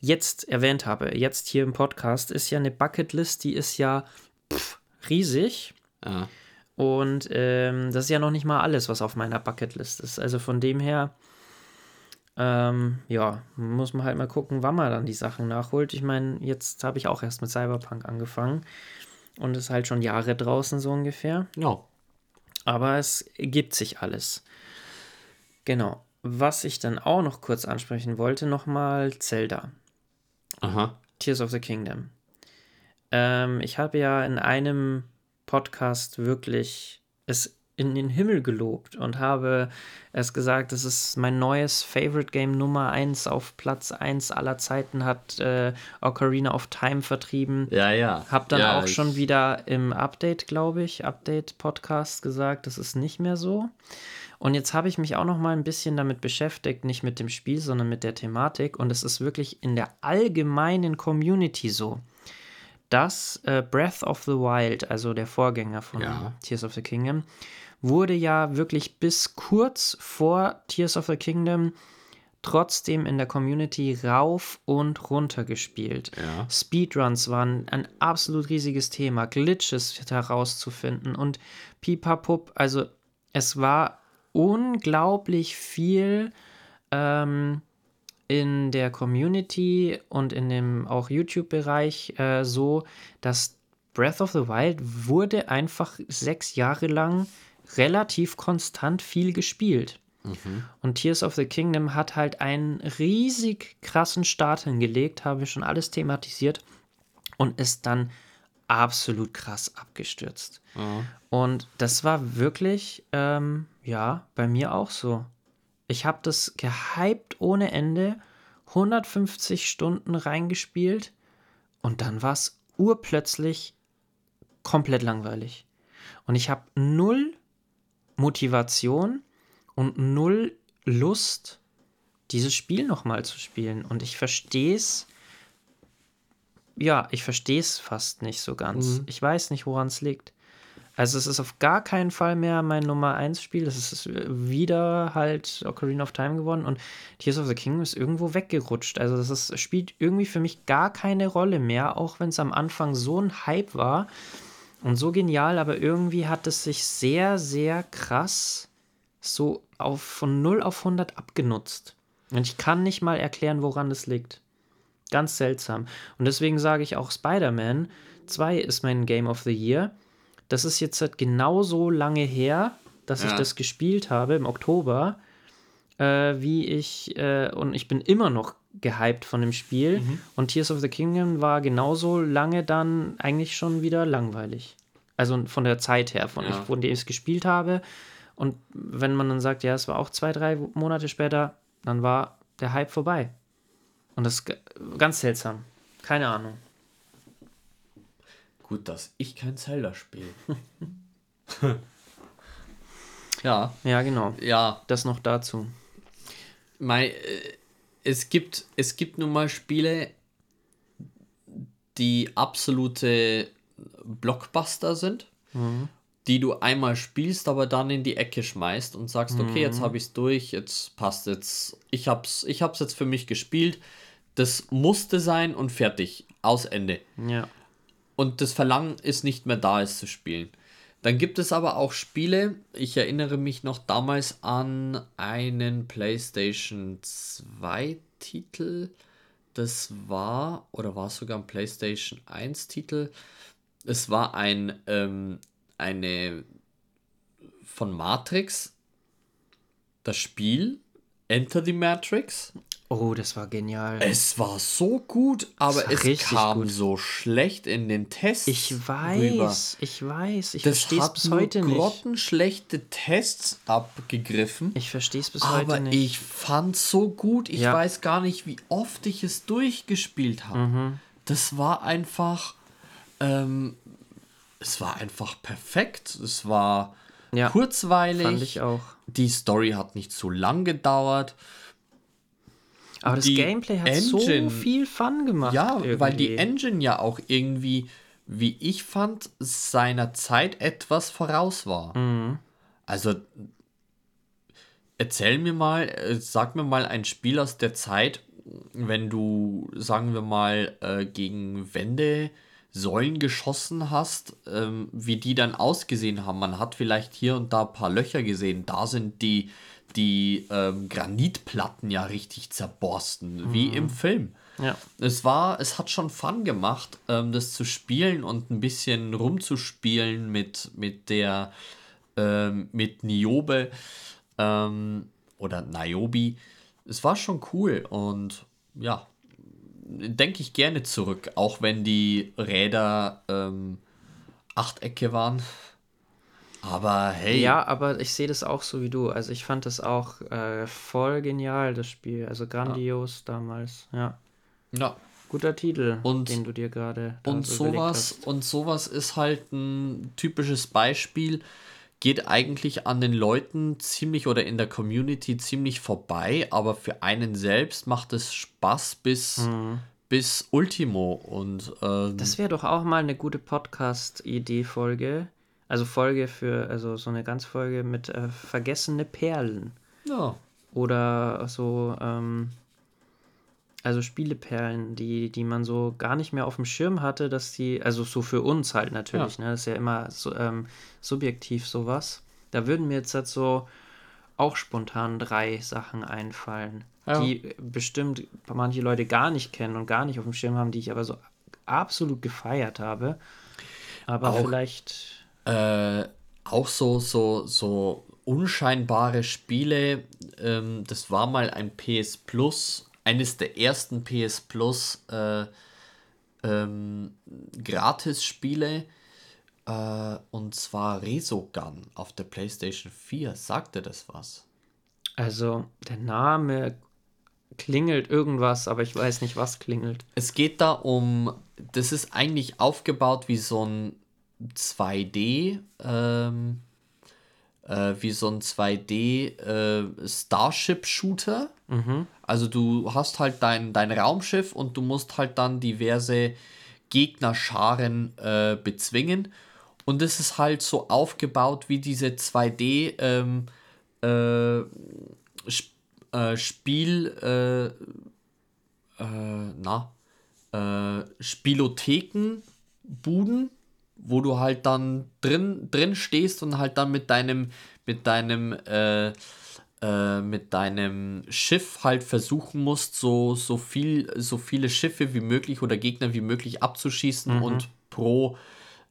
jetzt erwähnt habe, jetzt hier im Podcast, ist ja eine Bucketlist, die ist ja pff, riesig. Ja. Und ähm, das ist ja noch nicht mal alles, was auf meiner Bucketlist ist. Also von dem her, ähm, ja, muss man halt mal gucken, wann man dann die Sachen nachholt. Ich meine, jetzt habe ich auch erst mit Cyberpunk angefangen und ist halt schon Jahre draußen so ungefähr. ja. Aber es gibt sich alles. Genau. Was ich dann auch noch kurz ansprechen wollte, nochmal Zelda. Aha. Tears of the Kingdom. Ähm, ich habe ja in einem Podcast wirklich es in den Himmel gelobt und habe es gesagt, das ist mein neues Favorite Game Nummer 1 auf Platz 1 aller Zeiten, hat äh, Ocarina of Time vertrieben. Ja, ja. Hab dann ja, auch schon wieder im Update, glaube ich, Update-Podcast gesagt, das ist nicht mehr so. Und jetzt habe ich mich auch noch mal ein bisschen damit beschäftigt, nicht mit dem Spiel, sondern mit der Thematik. Und es ist wirklich in der allgemeinen Community so, dass äh, Breath of the Wild, also der Vorgänger von Ja. Tears of the Kingdom, wurde ja wirklich bis kurz vor Tears of the Kingdom trotzdem in der Community rauf und runter gespielt. Ja. Speedruns waren ein absolut riesiges Thema, Glitches herauszufinden und pipapup, also es war unglaublich viel ähm, in der Community und in dem auch YouTube-Bereich äh, so, dass Breath of the Wild wurde einfach sechs Jahre lang relativ konstant viel gespielt. Und Tears of the Kingdom hat halt einen riesig krassen Start hingelegt, habe ich schon alles thematisiert und ist dann absolut krass abgestürzt. Und das war wirklich, ähm, ja, bei mir auch so. Ich habe das gehypt ohne Ende, 150 Stunden reingespielt und dann war es urplötzlich komplett langweilig. Und ich habe null Motivation und null Lust, dieses Spiel nochmal zu spielen. Und ich verstehe es, ja, ich verstehe es fast nicht so ganz. Ich weiß nicht, woran es liegt. Also es ist auf gar keinen Fall mehr mein Nummer 1 Spiel. Es ist wieder halt Ocarina of Time geworden und Tears of the Kingdom ist irgendwo weggerutscht. Also das ist, spielt irgendwie für mich gar keine Rolle mehr, auch wenn es am Anfang so ein Hype war und so genial, aber irgendwie hat es sich sehr, sehr krass so auf, von 0 auf 100 abgenutzt. Und ich kann nicht mal erklären, woran das liegt. Ganz seltsam. Und deswegen sage ich auch Spider-Man 2 ist mein Game of the Year. Das ist jetzt halt genauso lange her, dass ich Ja. das gespielt habe im Oktober, äh, wie ich, äh, und ich bin immer noch gehypt von dem Spiel. Und Tears of the Kingdom war genauso lange dann eigentlich schon wieder langweilig. Also von der Zeit her, von, Ja. ich, von dem ich es gespielt habe. Und wenn man dann sagt, ja, es war auch zwei, drei Monate später, dann war der Hype vorbei. Und das ist ganz seltsam. Keine Ahnung. Gut, dass ich kein Zelda spiele. ja, Ja, genau. ja. Das noch dazu. Mei, äh, es gibt, es gibt nun mal Spiele, die absolute Blockbuster sind, die du einmal spielst, aber dann in die Ecke schmeißt und sagst, okay, jetzt habe ich es durch, jetzt passt jetzt, ich hab's, ich hab's jetzt für mich gespielt, das musste sein und fertig, aus Ende. Ja. Und das Verlangen ist nicht mehr da, es zu spielen. Dann gibt es aber auch Spiele, ich erinnere mich noch damals an einen PlayStation 2 Titel, das war, oder war es sogar ein PlayStation 1 Titel, es war ein, ähm, eine von Matrix, das Spiel, Enter the Matrix. Oh, das war genial. Es war so gut, aber es kam gut. so schlecht in den Tests. ich weiß, rüber. ich weiß. Ich verstehe es bis heute nicht. grottenschlechte Tests abgegriffen. Ich verstehe es bis aber heute nicht. ich fand so gut. Ich Ja. weiß gar nicht, wie oft ich es durchgespielt habe. Mhm. Das war einfach. Ähm, es war einfach perfekt. Es war Ja, kurzweilig. fand ich auch. Die Story hat nicht so lang gedauert. Aber das Gameplay hat so Engine- viel Fun gemacht. Ja, weil die irgendwie. Engine ja auch irgendwie wie ich fand, seiner Zeit etwas voraus war. Mhm. Also erzähl mir mal, äh, sag mir mal ein Spiel aus der Zeit, wenn du, sagen wir mal, äh, gegen Wände, Säulen geschossen hast, ähm, wie die dann ausgesehen haben. Man hat vielleicht hier und da ein paar Löcher gesehen. Da sind die, die ähm, Granitplatten ja richtig zerborsten, wie im Film. Ja. Es war, es hat schon Fun gemacht, ähm, das zu spielen und ein bisschen rumzuspielen mit, mit der, ähm, mit Niobe ähm, oder Niobe. Es war schon cool und ja, denke ich gerne zurück, auch wenn die Räder ähm, Achtecke waren. Aber hey, Ja, aber ich sehe das auch so wie du. Also ich fand das auch äh, voll genial, das Spiel. Also grandios damals. Ja. ja. Guter Titel, Und- den du dir gerade Und sowas, hast. und sowas ist halt ein typisches Beispiel, geht eigentlich an den Leuten ziemlich oder in der Community ziemlich vorbei, aber für einen selbst macht es Spaß bis, Mhm. bis Ultimo. Und ähm, Das wäre doch auch mal eine gute Podcast-Idee-Folge. Also Folge für, also so eine Ganzfolge mit äh, vergessene Perlen. ja, Oder so, ähm, also Spieleperlen, die, die man so gar nicht mehr auf dem Schirm hatte, dass die, also so für uns halt natürlich, ne? Das ist ja immer so, ähm, subjektiv sowas. Da würden mir jetzt halt so auch spontan drei Sachen einfallen, Ja. die bestimmt manche Leute gar nicht kennen und gar nicht auf dem Schirm haben, die ich aber so absolut gefeiert habe. Aber Auch- vielleicht, äh, auch so, so, so unscheinbare Spiele. Ähm, das war mal ein PS Plus, eines der ersten PS Plus äh, ähm, Gratis-Spiele. Äh, und zwar Resogun auf der PlayStation 4. Sagte das was? also der Name klingelt irgendwas, aber ich weiß nicht, was klingelt. Es geht da um, das ist eigentlich aufgebaut wie so ein 2D, ähm, äh, wie so ein 2D äh, Starship-Shooter. Also du hast halt dein, dein Raumschiff und du musst halt dann diverse Gegnerscharen äh, bezwingen. Und es ist halt so aufgebaut wie diese 2D ähm, äh, Sp äh, Spiel, äh, na, äh, Spielothekenbuden, wo du halt dann drin, drin stehst und halt dann mit deinem, mit deinem, äh, äh, mit deinem Schiff halt versuchen musst, so, so viel, so viele Schiffe wie möglich oder Gegner wie möglich abzuschießen und pro,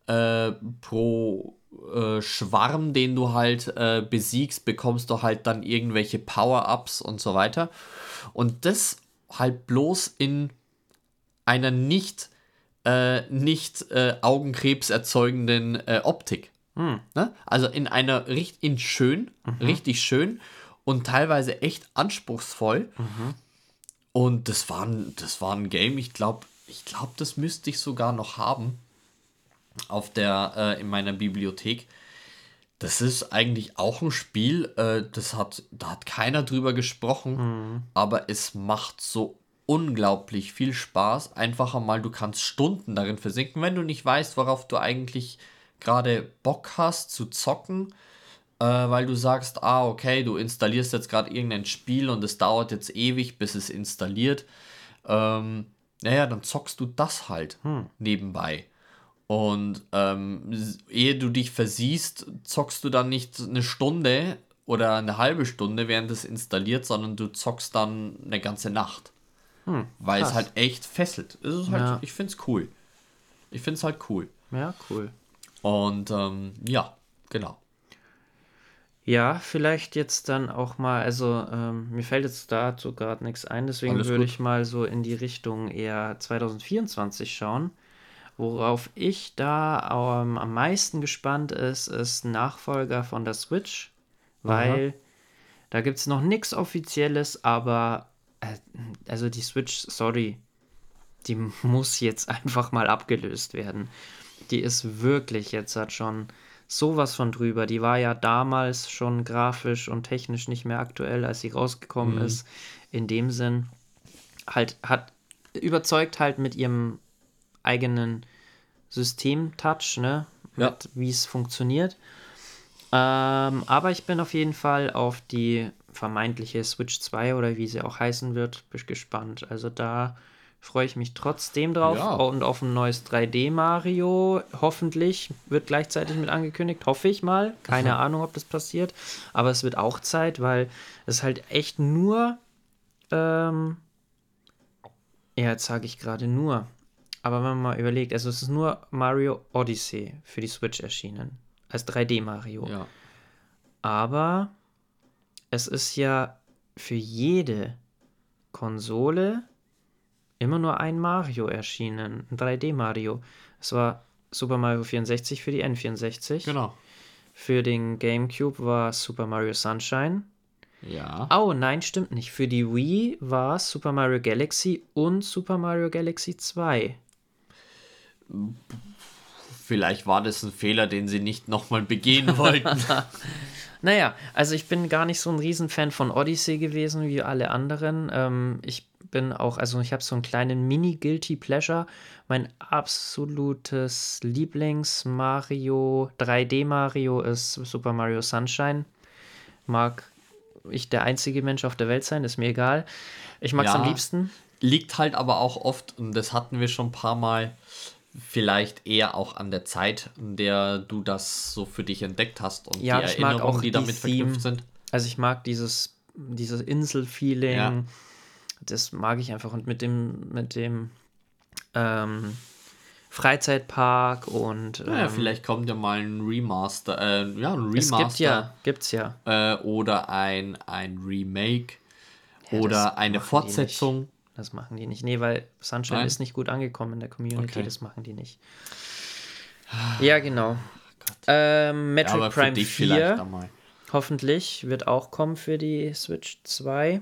äh, pro äh, Schwarm, den du halt äh, besiegst, bekommst du halt dann irgendwelche Power-Ups und so weiter. Und das halt bloß in einer nicht, äh, nicht äh, Augenkrebs erzeugenden äh, Optik. Ne? Also in einer richt in schön, richtig schön und teilweise echt anspruchsvoll. Und das war ein, das war ein Game, ich glaube, ich glaube, das müsste ich sogar noch haben auf der, äh, in meiner Bibliothek. Das ist eigentlich auch ein Spiel, äh, das hat, da hat keiner drüber gesprochen, aber es macht so unglaublich viel Spaß. Einfach einmal, du kannst Stunden darin versinken, wenn du nicht weißt, worauf du eigentlich gerade Bock hast zu zocken, äh, weil du sagst, ah, okay, du installierst jetzt gerade irgendein Spiel und es dauert jetzt ewig, bis es installiert. Ähm, naja, dann zockst du das halt nebenbei. Und ähm, ehe du dich versiehst, zockst du dann nicht eine Stunde oder eine halbe Stunde, während es installiert, sondern du zockst dann eine ganze Nacht. Weil es krass. halt echt fesselt. Es ist halt, Ja. Ich finde es cool. Ich finde es halt cool. Ja, cool. Und ähm, ja, genau. Ja, vielleicht jetzt dann auch mal, also ähm, mir fällt jetzt dazu gerade nichts ein, deswegen Alles würde gut. ich mal so in die Richtung eher 2024 schauen. Worauf ich da ähm, am meisten gespannt ist, ist Nachfolger von der Switch, weil da gibt es noch nichts Offizielles, aber also die Switch, sorry, die muss jetzt einfach mal abgelöst werden. Die ist wirklich jetzt hat schon sowas von drüber. Die war ja damals schon grafisch und technisch nicht mehr aktuell, als sie rausgekommen ist. In dem Sinn halt hat überzeugt halt mit ihrem eigenen System-Touch, ne? Ja. Wie es funktioniert. Ähm, aber ich bin auf jeden Fall auf die vermeintliche Switch 2 oder wie sie auch heißen wird, gespannt. Also da freue ich mich trotzdem drauf ja. und auf ein neues 3D Mario. Hoffentlich wird gleichzeitig mit angekündigt, hoffe ich mal. Keine mhm. Ahnung, ob das passiert, aber es wird auch Zeit, weil es halt echt nur, ähm, ja, jetzt sage ich gerade nur, aber wenn man mal überlegt, also es ist nur Mario Odyssey für die Switch erschienen, als 3D Mario. Ja. Aber es ist ja für jede Konsole immer nur ein Mario erschienen, ein 3D Mario. Es war Super Mario 64 für die N64. Genau. Für den GameCube war Super Mario Sunshine. Ja. Oh, nein, stimmt nicht. Für die Wii war Super Mario Galaxy und Super Mario Galaxy 2. Vielleicht war das ein Fehler, den sie nicht nochmal begehen wollten. naja, also ich bin gar nicht so ein Riesenfan von Odyssey gewesen wie alle anderen. Ähm, ich bin auch, also ich habe so einen kleinen Mini-Guilty Pleasure. Mein absolutes Lieblings-Mario, 3D-Mario ist Super Mario Sunshine. Mag ich der einzige Mensch auf der Welt sein, ist mir egal. Ich mag es ja, am liebsten. Liegt halt aber auch oft, und das hatten wir schon ein paar Mal, vielleicht eher auch an der Zeit, in der du das so für dich entdeckt hast und ja, die Erinnerungen, die damit die verknüpft sind. Also ich mag dieses, dieses Insel-Feeling. Ja das mag ich einfach. Und mit dem, mit dem ähm, Freizeitpark und. Ähm, ja, vielleicht kommt ja mal ein Remaster. Äh, ja, ein Remaster. Es gibt ja, gibt's ja. Äh, oder ein, ein Remake. Ja, oder eine Fortsetzung. Das machen die nicht. Nee, weil Sunshine Nein? ist nicht gut angekommen in der Community. Okay. Das machen die nicht. Ja, genau. Ähm, Metroid ja, Prime 4 hoffentlich wird auch kommen für die Switch 2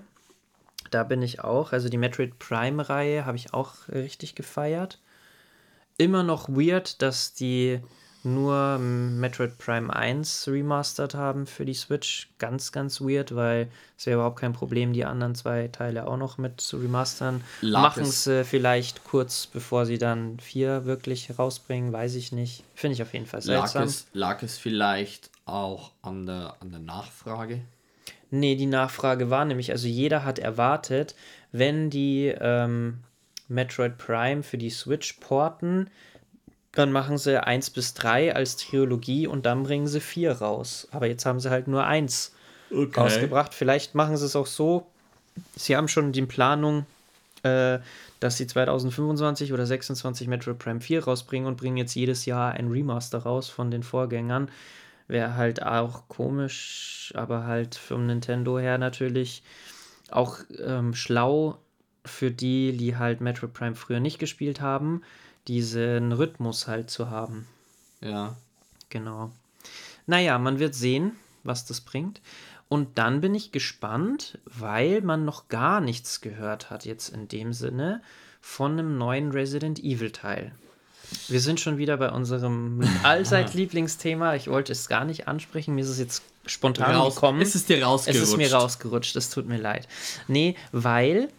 da bin ich auch. Also die Metroid Prime-Reihe habe ich auch richtig gefeiert. Immer noch weird, dass die nur Metroid Prime 1 remastered haben für die Switch. Ganz, ganz weird, weil es wäre überhaupt kein Problem, die anderen zwei Teile auch noch mit zu remastern. Machen es äh, vielleicht kurz bevor sie dann vier wirklich rausbringen, weiß ich nicht. Finde ich auf jeden Fall seltsam. Lag es, lag es vielleicht auch an der, an der Nachfrage? Nee, die Nachfrage war nämlich, also jeder hat erwartet, wenn die ähm, Metroid Prime für die Switch porten, dann machen sie 1 bis 3 als Trilogie und dann bringen sie 4 raus. Aber jetzt haben sie halt nur 1 okay. rausgebracht. Vielleicht machen sie es auch so. Sie haben schon die Planung, äh, dass sie 2025 oder 26 Metroid Prime 4 rausbringen und bringen jetzt jedes Jahr ein Remaster raus von den Vorgängern. Wäre halt auch komisch, aber halt vom Nintendo her natürlich auch ähm, schlau für die, die halt Metroid Prime früher nicht gespielt haben, diesen Rhythmus halt zu haben. Ja. Genau. Naja, man wird sehen, was das bringt. Und dann bin ich gespannt, weil man noch gar nichts gehört hat, jetzt in dem Sinne, von einem neuen Resident Evil Teil. Wir sind schon wieder bei unserem allzeit Lieblingsthema. Ich wollte es gar nicht ansprechen. Mir ist es jetzt spontan Raus, gekommen. Ist es dir rausgerutscht? Es ist mir rausgerutscht. Es tut mir leid. Nee, weil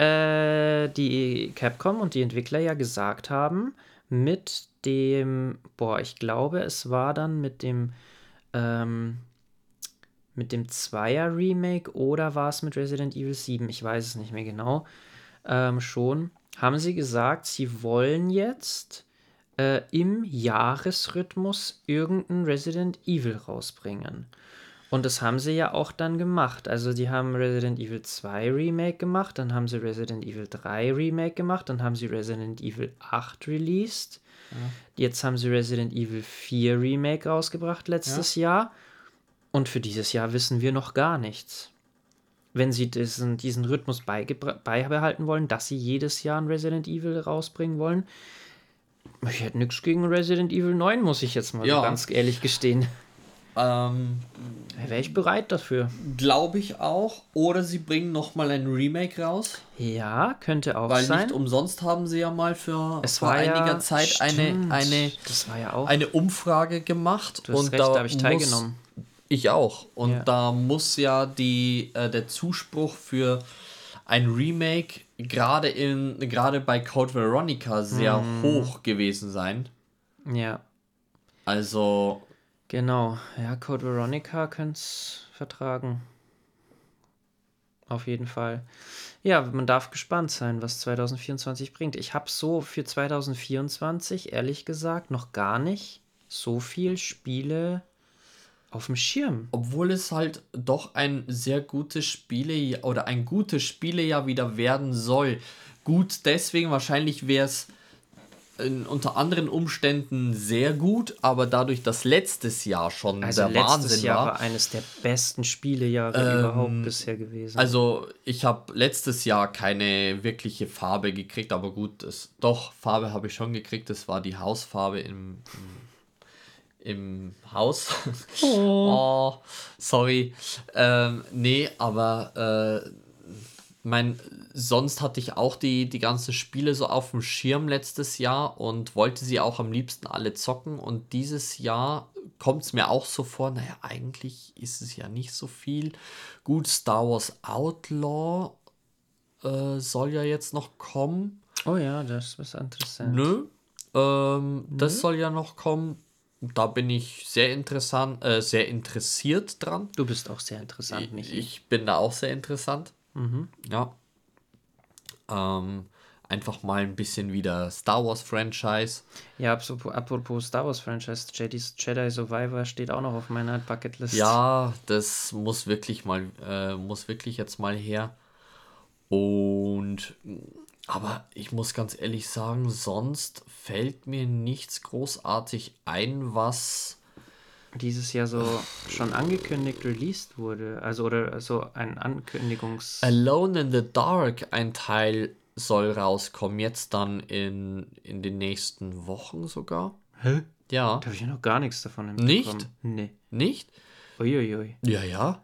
äh, die Capcom und die Entwickler ja gesagt haben, mit dem, boah, ich glaube, es war dann mit dem, ähm, mit dem Zweier Remake oder war es mit Resident Evil 7? Ich weiß es nicht mehr genau. Ähm, schon haben sie gesagt, sie wollen jetzt äh, im Jahresrhythmus irgendein Resident Evil rausbringen. Und das haben sie ja auch dann gemacht. Also die haben Resident Evil 2 Remake gemacht, dann haben sie Resident Evil 3 Remake gemacht, dann haben sie Resident Evil 8 released. Ja. Jetzt haben sie Resident Evil 4 Remake rausgebracht letztes ja. Jahr. Und für dieses Jahr wissen wir noch gar nichts. Wenn sie diesen, diesen Rhythmus beibehalten wollen, dass sie jedes Jahr ein Resident Evil rausbringen wollen, ich hätte nichts gegen Resident Evil 9, muss ich jetzt mal ja. ganz ehrlich gestehen. Ähm, Wäre ich bereit dafür. Glaube ich auch. Oder sie bringen nochmal ein Remake raus. Ja, könnte auch Weil sein. Weil nicht umsonst haben sie ja mal für es vor einiger ja, Zeit stimmt. eine, eine, ja eine Umfrage gemacht. Du hast und recht, da habe ich teilgenommen. ich auch. Und ja. da muss ja die, äh, der Zuspruch für ein Remake gerade in gerade bei Code Veronica sehr mm. hoch gewesen sein. Ja, Also, genau. Ja, Code Veronica könnte es vertragen. Auf jeden Fall. Ja, man darf gespannt sein, was 2024 bringt. Ich habe so für 2024, ehrlich gesagt, noch gar nicht so viel Spiele auf dem Schirm. obwohl es halt doch ein sehr gutes Spiele oder ein gutes Spielejahr wieder werden soll. Gut, deswegen wahrscheinlich wäre es in, unter anderen Umständen sehr gut, aber dadurch, dass letztes Jahr schon Also der letztes Wahnsinn Jahr war. war eines der besten Spielejahre überhaupt bisher gewesen. Also ich habe letztes Jahr keine wirkliche Farbe gekriegt, aber gut, das, doch, Farbe habe ich schon gekriegt. Das war die Hausfarbe im, im, im Haus. Oh, sorry. Ähm, nee, aber äh, mein, sonst hatte ich auch die, die ganzen Spiele so auf dem Schirm letztes Jahr und wollte sie auch am liebsten alle zocken. Und dieses Jahr kommt es mir auch so vor, naja, eigentlich ist es ja nicht so viel. Gut, Star Wars Outlaw äh, soll ja jetzt noch kommen. oh ja, das ist interessant. Nö. Ähm, Das soll ja noch kommen. Da bin ich sehr interessant, äh, sehr interessiert dran. Du bist auch sehr interessant, nicht? Ich bin da auch sehr interessant. Ja. Ähm, einfach mal ein bisschen wieder Star Wars Franchise. Ja, apropos, apropos Star Wars Franchise, Jedi, Jedi Survivor steht auch noch auf meiner Bucketlist. Ja, das muss wirklich mal, äh, muss wirklich jetzt mal her. Und aber ich muss ganz ehrlich sagen, sonst fällt mir nichts großartig ein, was Dieses Jahr so schon angekündigt released wurde. Also, oder so ein Ankündigungs. Alone in the Dark, ein Teil soll rauskommen, jetzt dann in, in den nächsten Wochen sogar. Hä? Ja. Da habe ich ja noch gar nichts davon Nicht? mitbekommen. Nee. Nicht? Uiuiui. Ja, ja.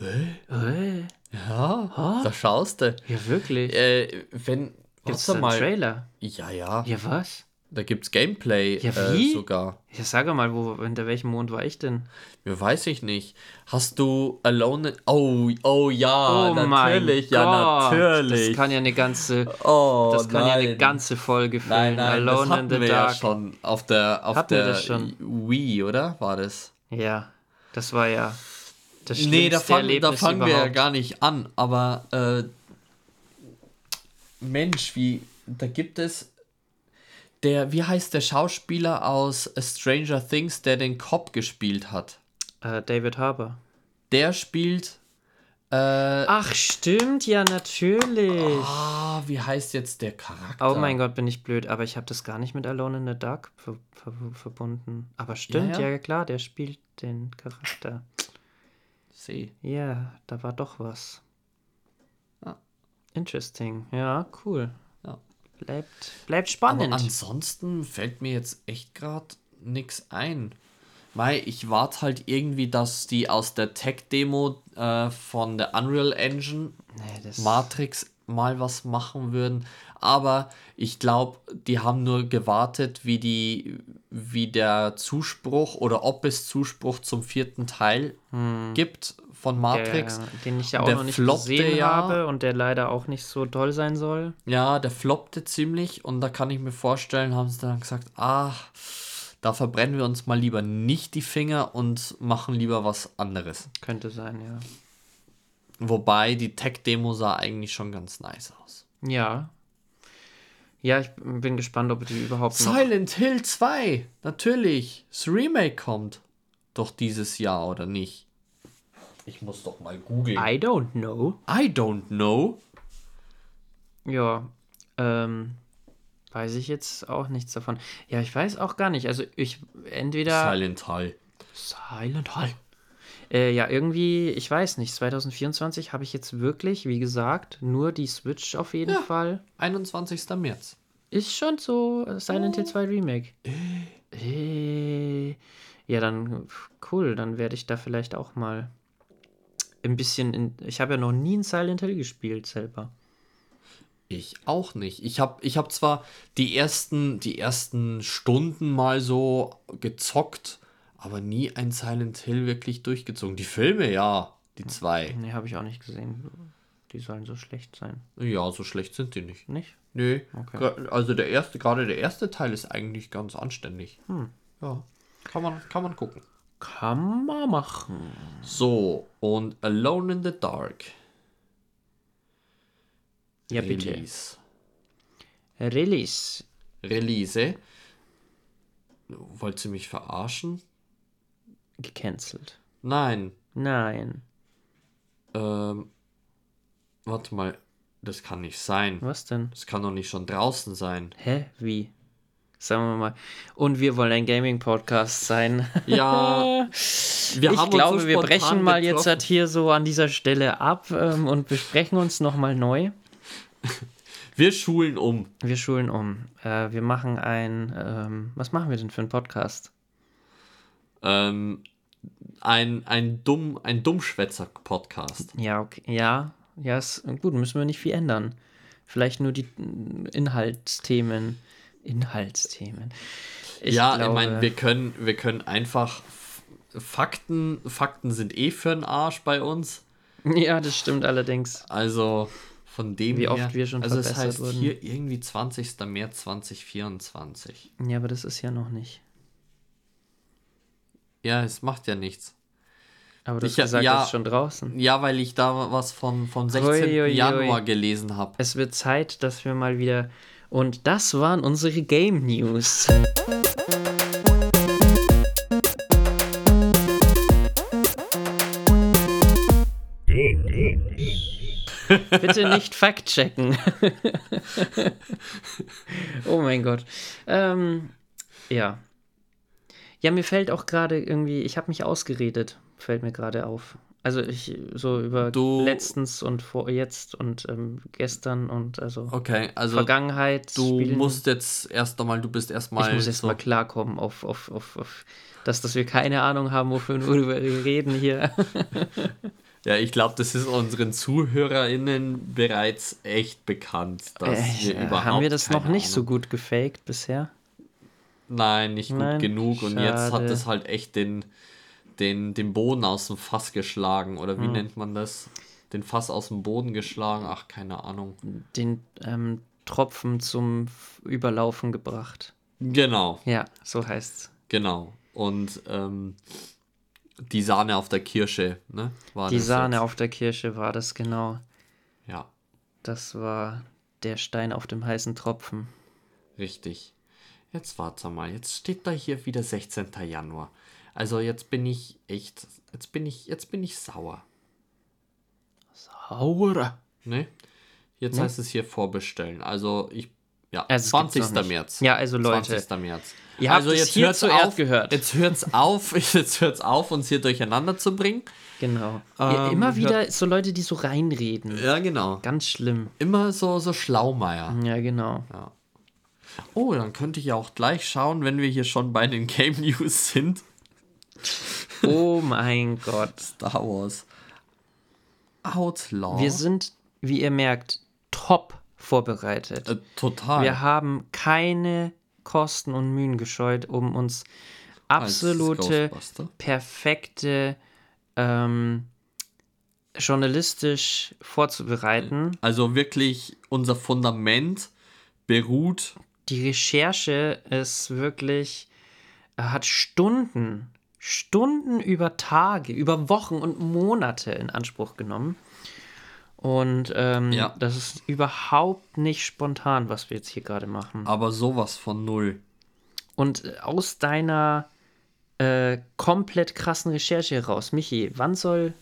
Äh, Ja, da schaust du. ja, wirklich. Äh, wenn, Gibt's da einen mal. Trailer? Ja, ja, Ja, was? Da gibt's Gameplay Ja, äh, wie? sogar. Ja, sag mal, wo, hinter welchem Mond war ich denn? Ja, weiß ich nicht. Hast du Alone. Oh, oh ja, oh natürlich, mein ja, Gott. natürlich. Das kann ja eine ganze, oh, das kann ja eine ganze Folge füllen. Nein, nein, Alone das hatten in the wir Dark. ja schon auf der, auf Hatten der? Wii, oder? War das? Ja, das war ja das Nee, da fangen, da fangen wir ja überhaupt. gar nicht an, aber äh, Mensch, wie, da gibt es der, wie heißt der Schauspieler aus Stranger Things, der den Cop gespielt hat? Äh, David Harbour. Der spielt, äh, Ach, stimmt, ja, natürlich. ah, wie heißt jetzt der Charakter? Oh mein Gott, bin ich blöd, aber ich habe das gar nicht mit Alone in the Dark ver ver verbunden. Aber stimmt, Ja, ja, ja. klar, der spielt den Charakter. See. Ja, da war doch was. Ja. Interesting. Ja, cool. Bleibt, bleibt Aber spannend. ansonsten fällt mir jetzt echt gerade nichts ein. Weil ich warte halt irgendwie, dass die aus der Tech-Demo äh, von der Unreal Engine nee, Matrix mal was machen würden. Aber ich glaube, die haben nur gewartet, wie die, wie der Zuspruch oder ob es Zuspruch zum vierten Teil gibt von Matrix. der, den ich ja auch Der noch nicht floppte gesehen ja. habe und der leider auch nicht so toll sein soll. Ja, der floppte ziemlich und da kann ich mir vorstellen, haben sie dann gesagt, ah, da verbrennen wir uns mal lieber nicht die Finger und machen lieber was anderes. Könnte sein, ja. Wobei die Tech-Demo sah eigentlich schon ganz nice aus. Ja. Ja, ich bin gespannt, ob die überhaupt. Silent Hill 2, natürlich. Das Remake kommt doch dieses Jahr, oder nicht? Ich muss doch mal googeln. I don't know. I don't know. Ja, ähm, weiß ich jetzt auch nichts davon. Ja, ich weiß auch gar nicht. Also ich entweder Silent Hill. Silent Hill. Äh, ja, irgendwie, ich weiß nicht. 2024 habe ich jetzt wirklich, wie gesagt, nur die Switch auf jeden Ja. Fall. 21. März. Ist schon so äh, Silent Hill 2 Remake. Äh. Ja, dann cool. Dann werde ich da vielleicht auch mal ein bisschen in. Ich habe ja noch nie ein Silent Hill gespielt selber. Ich auch nicht. Ich habe ich hab zwar die ersten, die ersten Stunden mal so gezockt, aber nie ein Silent Hill wirklich durchgezogen. Die Filme, ja, die zwei. Nee, habe ich auch nicht gesehen. die sollen so schlecht sein. Ja, so schlecht sind die nicht. Nicht? Nö. Okay. Also der erste, gerade der erste Teil ist eigentlich ganz anständig. Hm. Ja. Kann man, kann man gucken. Kann man machen. So, und Alone in the Dark. Ja, bitte. Release. Release. Release. Wollt ihr mich verarschen? Gecancelt. Nein. Nein. Ähm, warte mal. Das kann nicht sein. Was denn? Das kann doch nicht schon draußen sein. Hä? Wie? Sagen wir mal. Und wir wollen ein Gaming-Podcast sein. Ja, ich glaube, so wir brechen mal jetzt getroffen. halt hier so an dieser Stelle ab ähm, und besprechen uns nochmal neu. Wir schulen um. Wir schulen um. Äh, wir machen ein. Ähm, was machen wir denn für einen Podcast? Ähm, ein, ein, dumm, ein Dummschwätzer-Podcast. Ja, okay. Ja, ja, ist gut. Müssen wir nicht viel ändern. Vielleicht nur die Inhaltsthemen. Inhaltsthemen. Ich ja, glaube, ich meine, wir können, wir können einfach Fakten, Fakten sind eh für den Arsch bei uns. Ja, das stimmt allerdings. Also von dem Wie her. oft wir schon Also es verbessert heißt wurden. hier irgendwie 20. März 2024. Ja, aber das ist ja noch nicht. Ja, es macht ja nichts. Aber du hast Ich- gesagt, ja. das ist schon draußen. Ja, weil ich da was von, von 16. Ui, ui, ui. Januar gelesen habe. Es wird Zeit, dass wir mal wieder. Und das waren unsere Game News. Bitte nicht fact-checken. oh mein Gott. Ähm, ja. Ja, mir fällt auch gerade irgendwie, ich habe mich ausgeredet, fällt mir gerade auf. Also ich so über Du- letztens und vor jetzt und ähm, gestern und also Okay, also Vergangenheit. du spielen. musst jetzt erst einmal, du bist erstmal ich muss jetzt so, mal klarkommen auf, auf, auf, auf das, dass wir keine Ahnung haben, wofür worüber wir reden hier. Ja, ich glaube, das ist unseren ZuhörerInnen bereits echt bekannt, dass wir Äh, überhaupt haben wir das noch nicht so Ahnung- gut gefaked bisher? Nein, nicht gut Nein, genug. Und jetzt hat schade. es halt echt den, den, den Boden aus dem Fass geschlagen. Oder Hm. wie nennt man das? Den Fass aus dem Boden geschlagen. Ach, keine Ahnung. Den ähm, Tropfen zum Überlaufen gebracht. Genau, Ja, so heißt's. genau. Und ähm, die Sahne auf der Kirsche, ne? War Die Sahne jetzt. auf der Kirsche war das genau. Ja, Das war der Stein auf dem heißen Tropfen. richtig. Jetzt warte mal. Jetzt steht da hier wieder 16. Januar. Also jetzt bin ich echt. Jetzt bin ich, jetzt bin ich sauer. Sauer. Ne? Jetzt heißt es hier vorbestellen. Also ich. Ja, Also es gibt's 20. noch nicht. März. Ja, also Leute, 20. März. ihr habt also es jetzt hier hört's zuerst auf, gehört. Jetzt hört's auf, jetzt hört's auf, uns hier durcheinander zu bringen. Genau. Ja, Ähm, immer wieder so Leute, die so reinreden. Ja, genau. Ganz schlimm. Immer so, so Schlaumeier. Ja, genau. Oh, dann könnte ich ja auch gleich schauen, wenn wir hier schon bei den Game News sind. Oh mein Gott. Star Wars. Outlaw. Wir sind, wie ihr merkt, top vorbereitet. äh, total. Wir haben keine Kosten und Mühen gescheut, um uns absolute, perfekte, ähm, journalistisch vorzubereiten. Also wirklich, unser Fundament beruht. Die Recherche ist wirklich, er hat Stunden, Stunden über Tage, über Wochen und Monate in Anspruch genommen. Und ähm, Ja. das ist überhaupt nicht spontan, was wir jetzt hier gerade machen. Aber sowas von null. Und äh, aus deiner äh, komplett krassen Recherche heraus, Michi, wann soll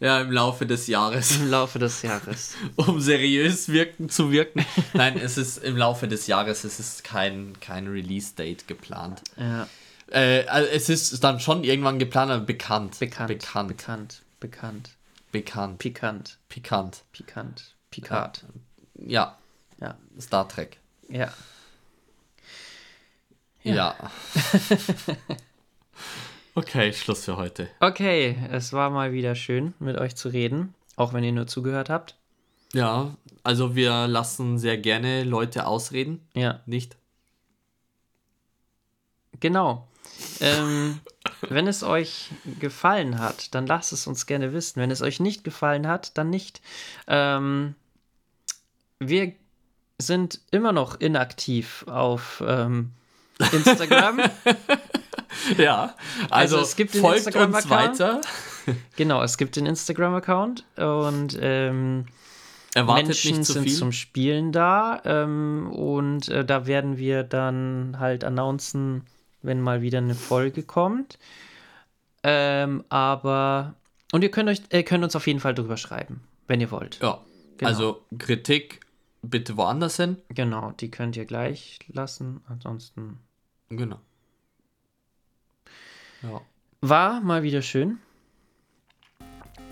Ja, im Laufe des Jahres. im Laufe des Jahres? um seriös wirken zu wirken. Nein, es ist im Laufe des Jahres, es ist kein, kein Release-Date geplant. ja, Äh, also es ist dann schon irgendwann geplant, aber bekannt. bekannt, Bekannt. bekannt, bekannt, Bekannt. pikant, Pikant. pikant, pikat. Ja, Ja, Star Trek. ja. Ja. okay, Schluss für heute. Okay, es war mal wieder schön, mit euch zu reden, auch wenn ihr nur zugehört habt. Ja, also wir lassen sehr gerne Leute ausreden. Ja, Nicht? genau. Ähm, wenn es euch gefallen hat, dann lasst es uns gerne wissen. Wenn es euch nicht gefallen hat, dann nicht. Ähm, wir sind immer noch inaktiv auf ähm, Instagram. ja, also, Also es gibt den folgt uns Instagram-Account. weiter. genau, es gibt den Instagram-Account und ähm, Erwartet Menschen nicht zu sind viel. zum Spielen da ähm, und äh, da werden wir dann halt announcen, wenn mal wieder eine Folge kommt. Ähm, aber und ihr könnt euch äh, könnt uns auf jeden Fall drüber schreiben, wenn ihr wollt. ja, Genau. also Kritik bitte woanders hin. Genau, die könnt ihr gleich lassen. Ansonsten Genau. Ja, war mal wieder schön.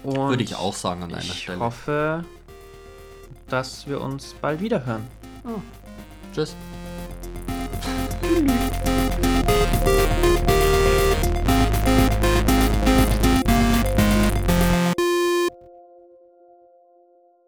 Und würde ich auch sagen an einer ich Stelle. hoffe, dass wir uns bald wieder hören. Tschüss.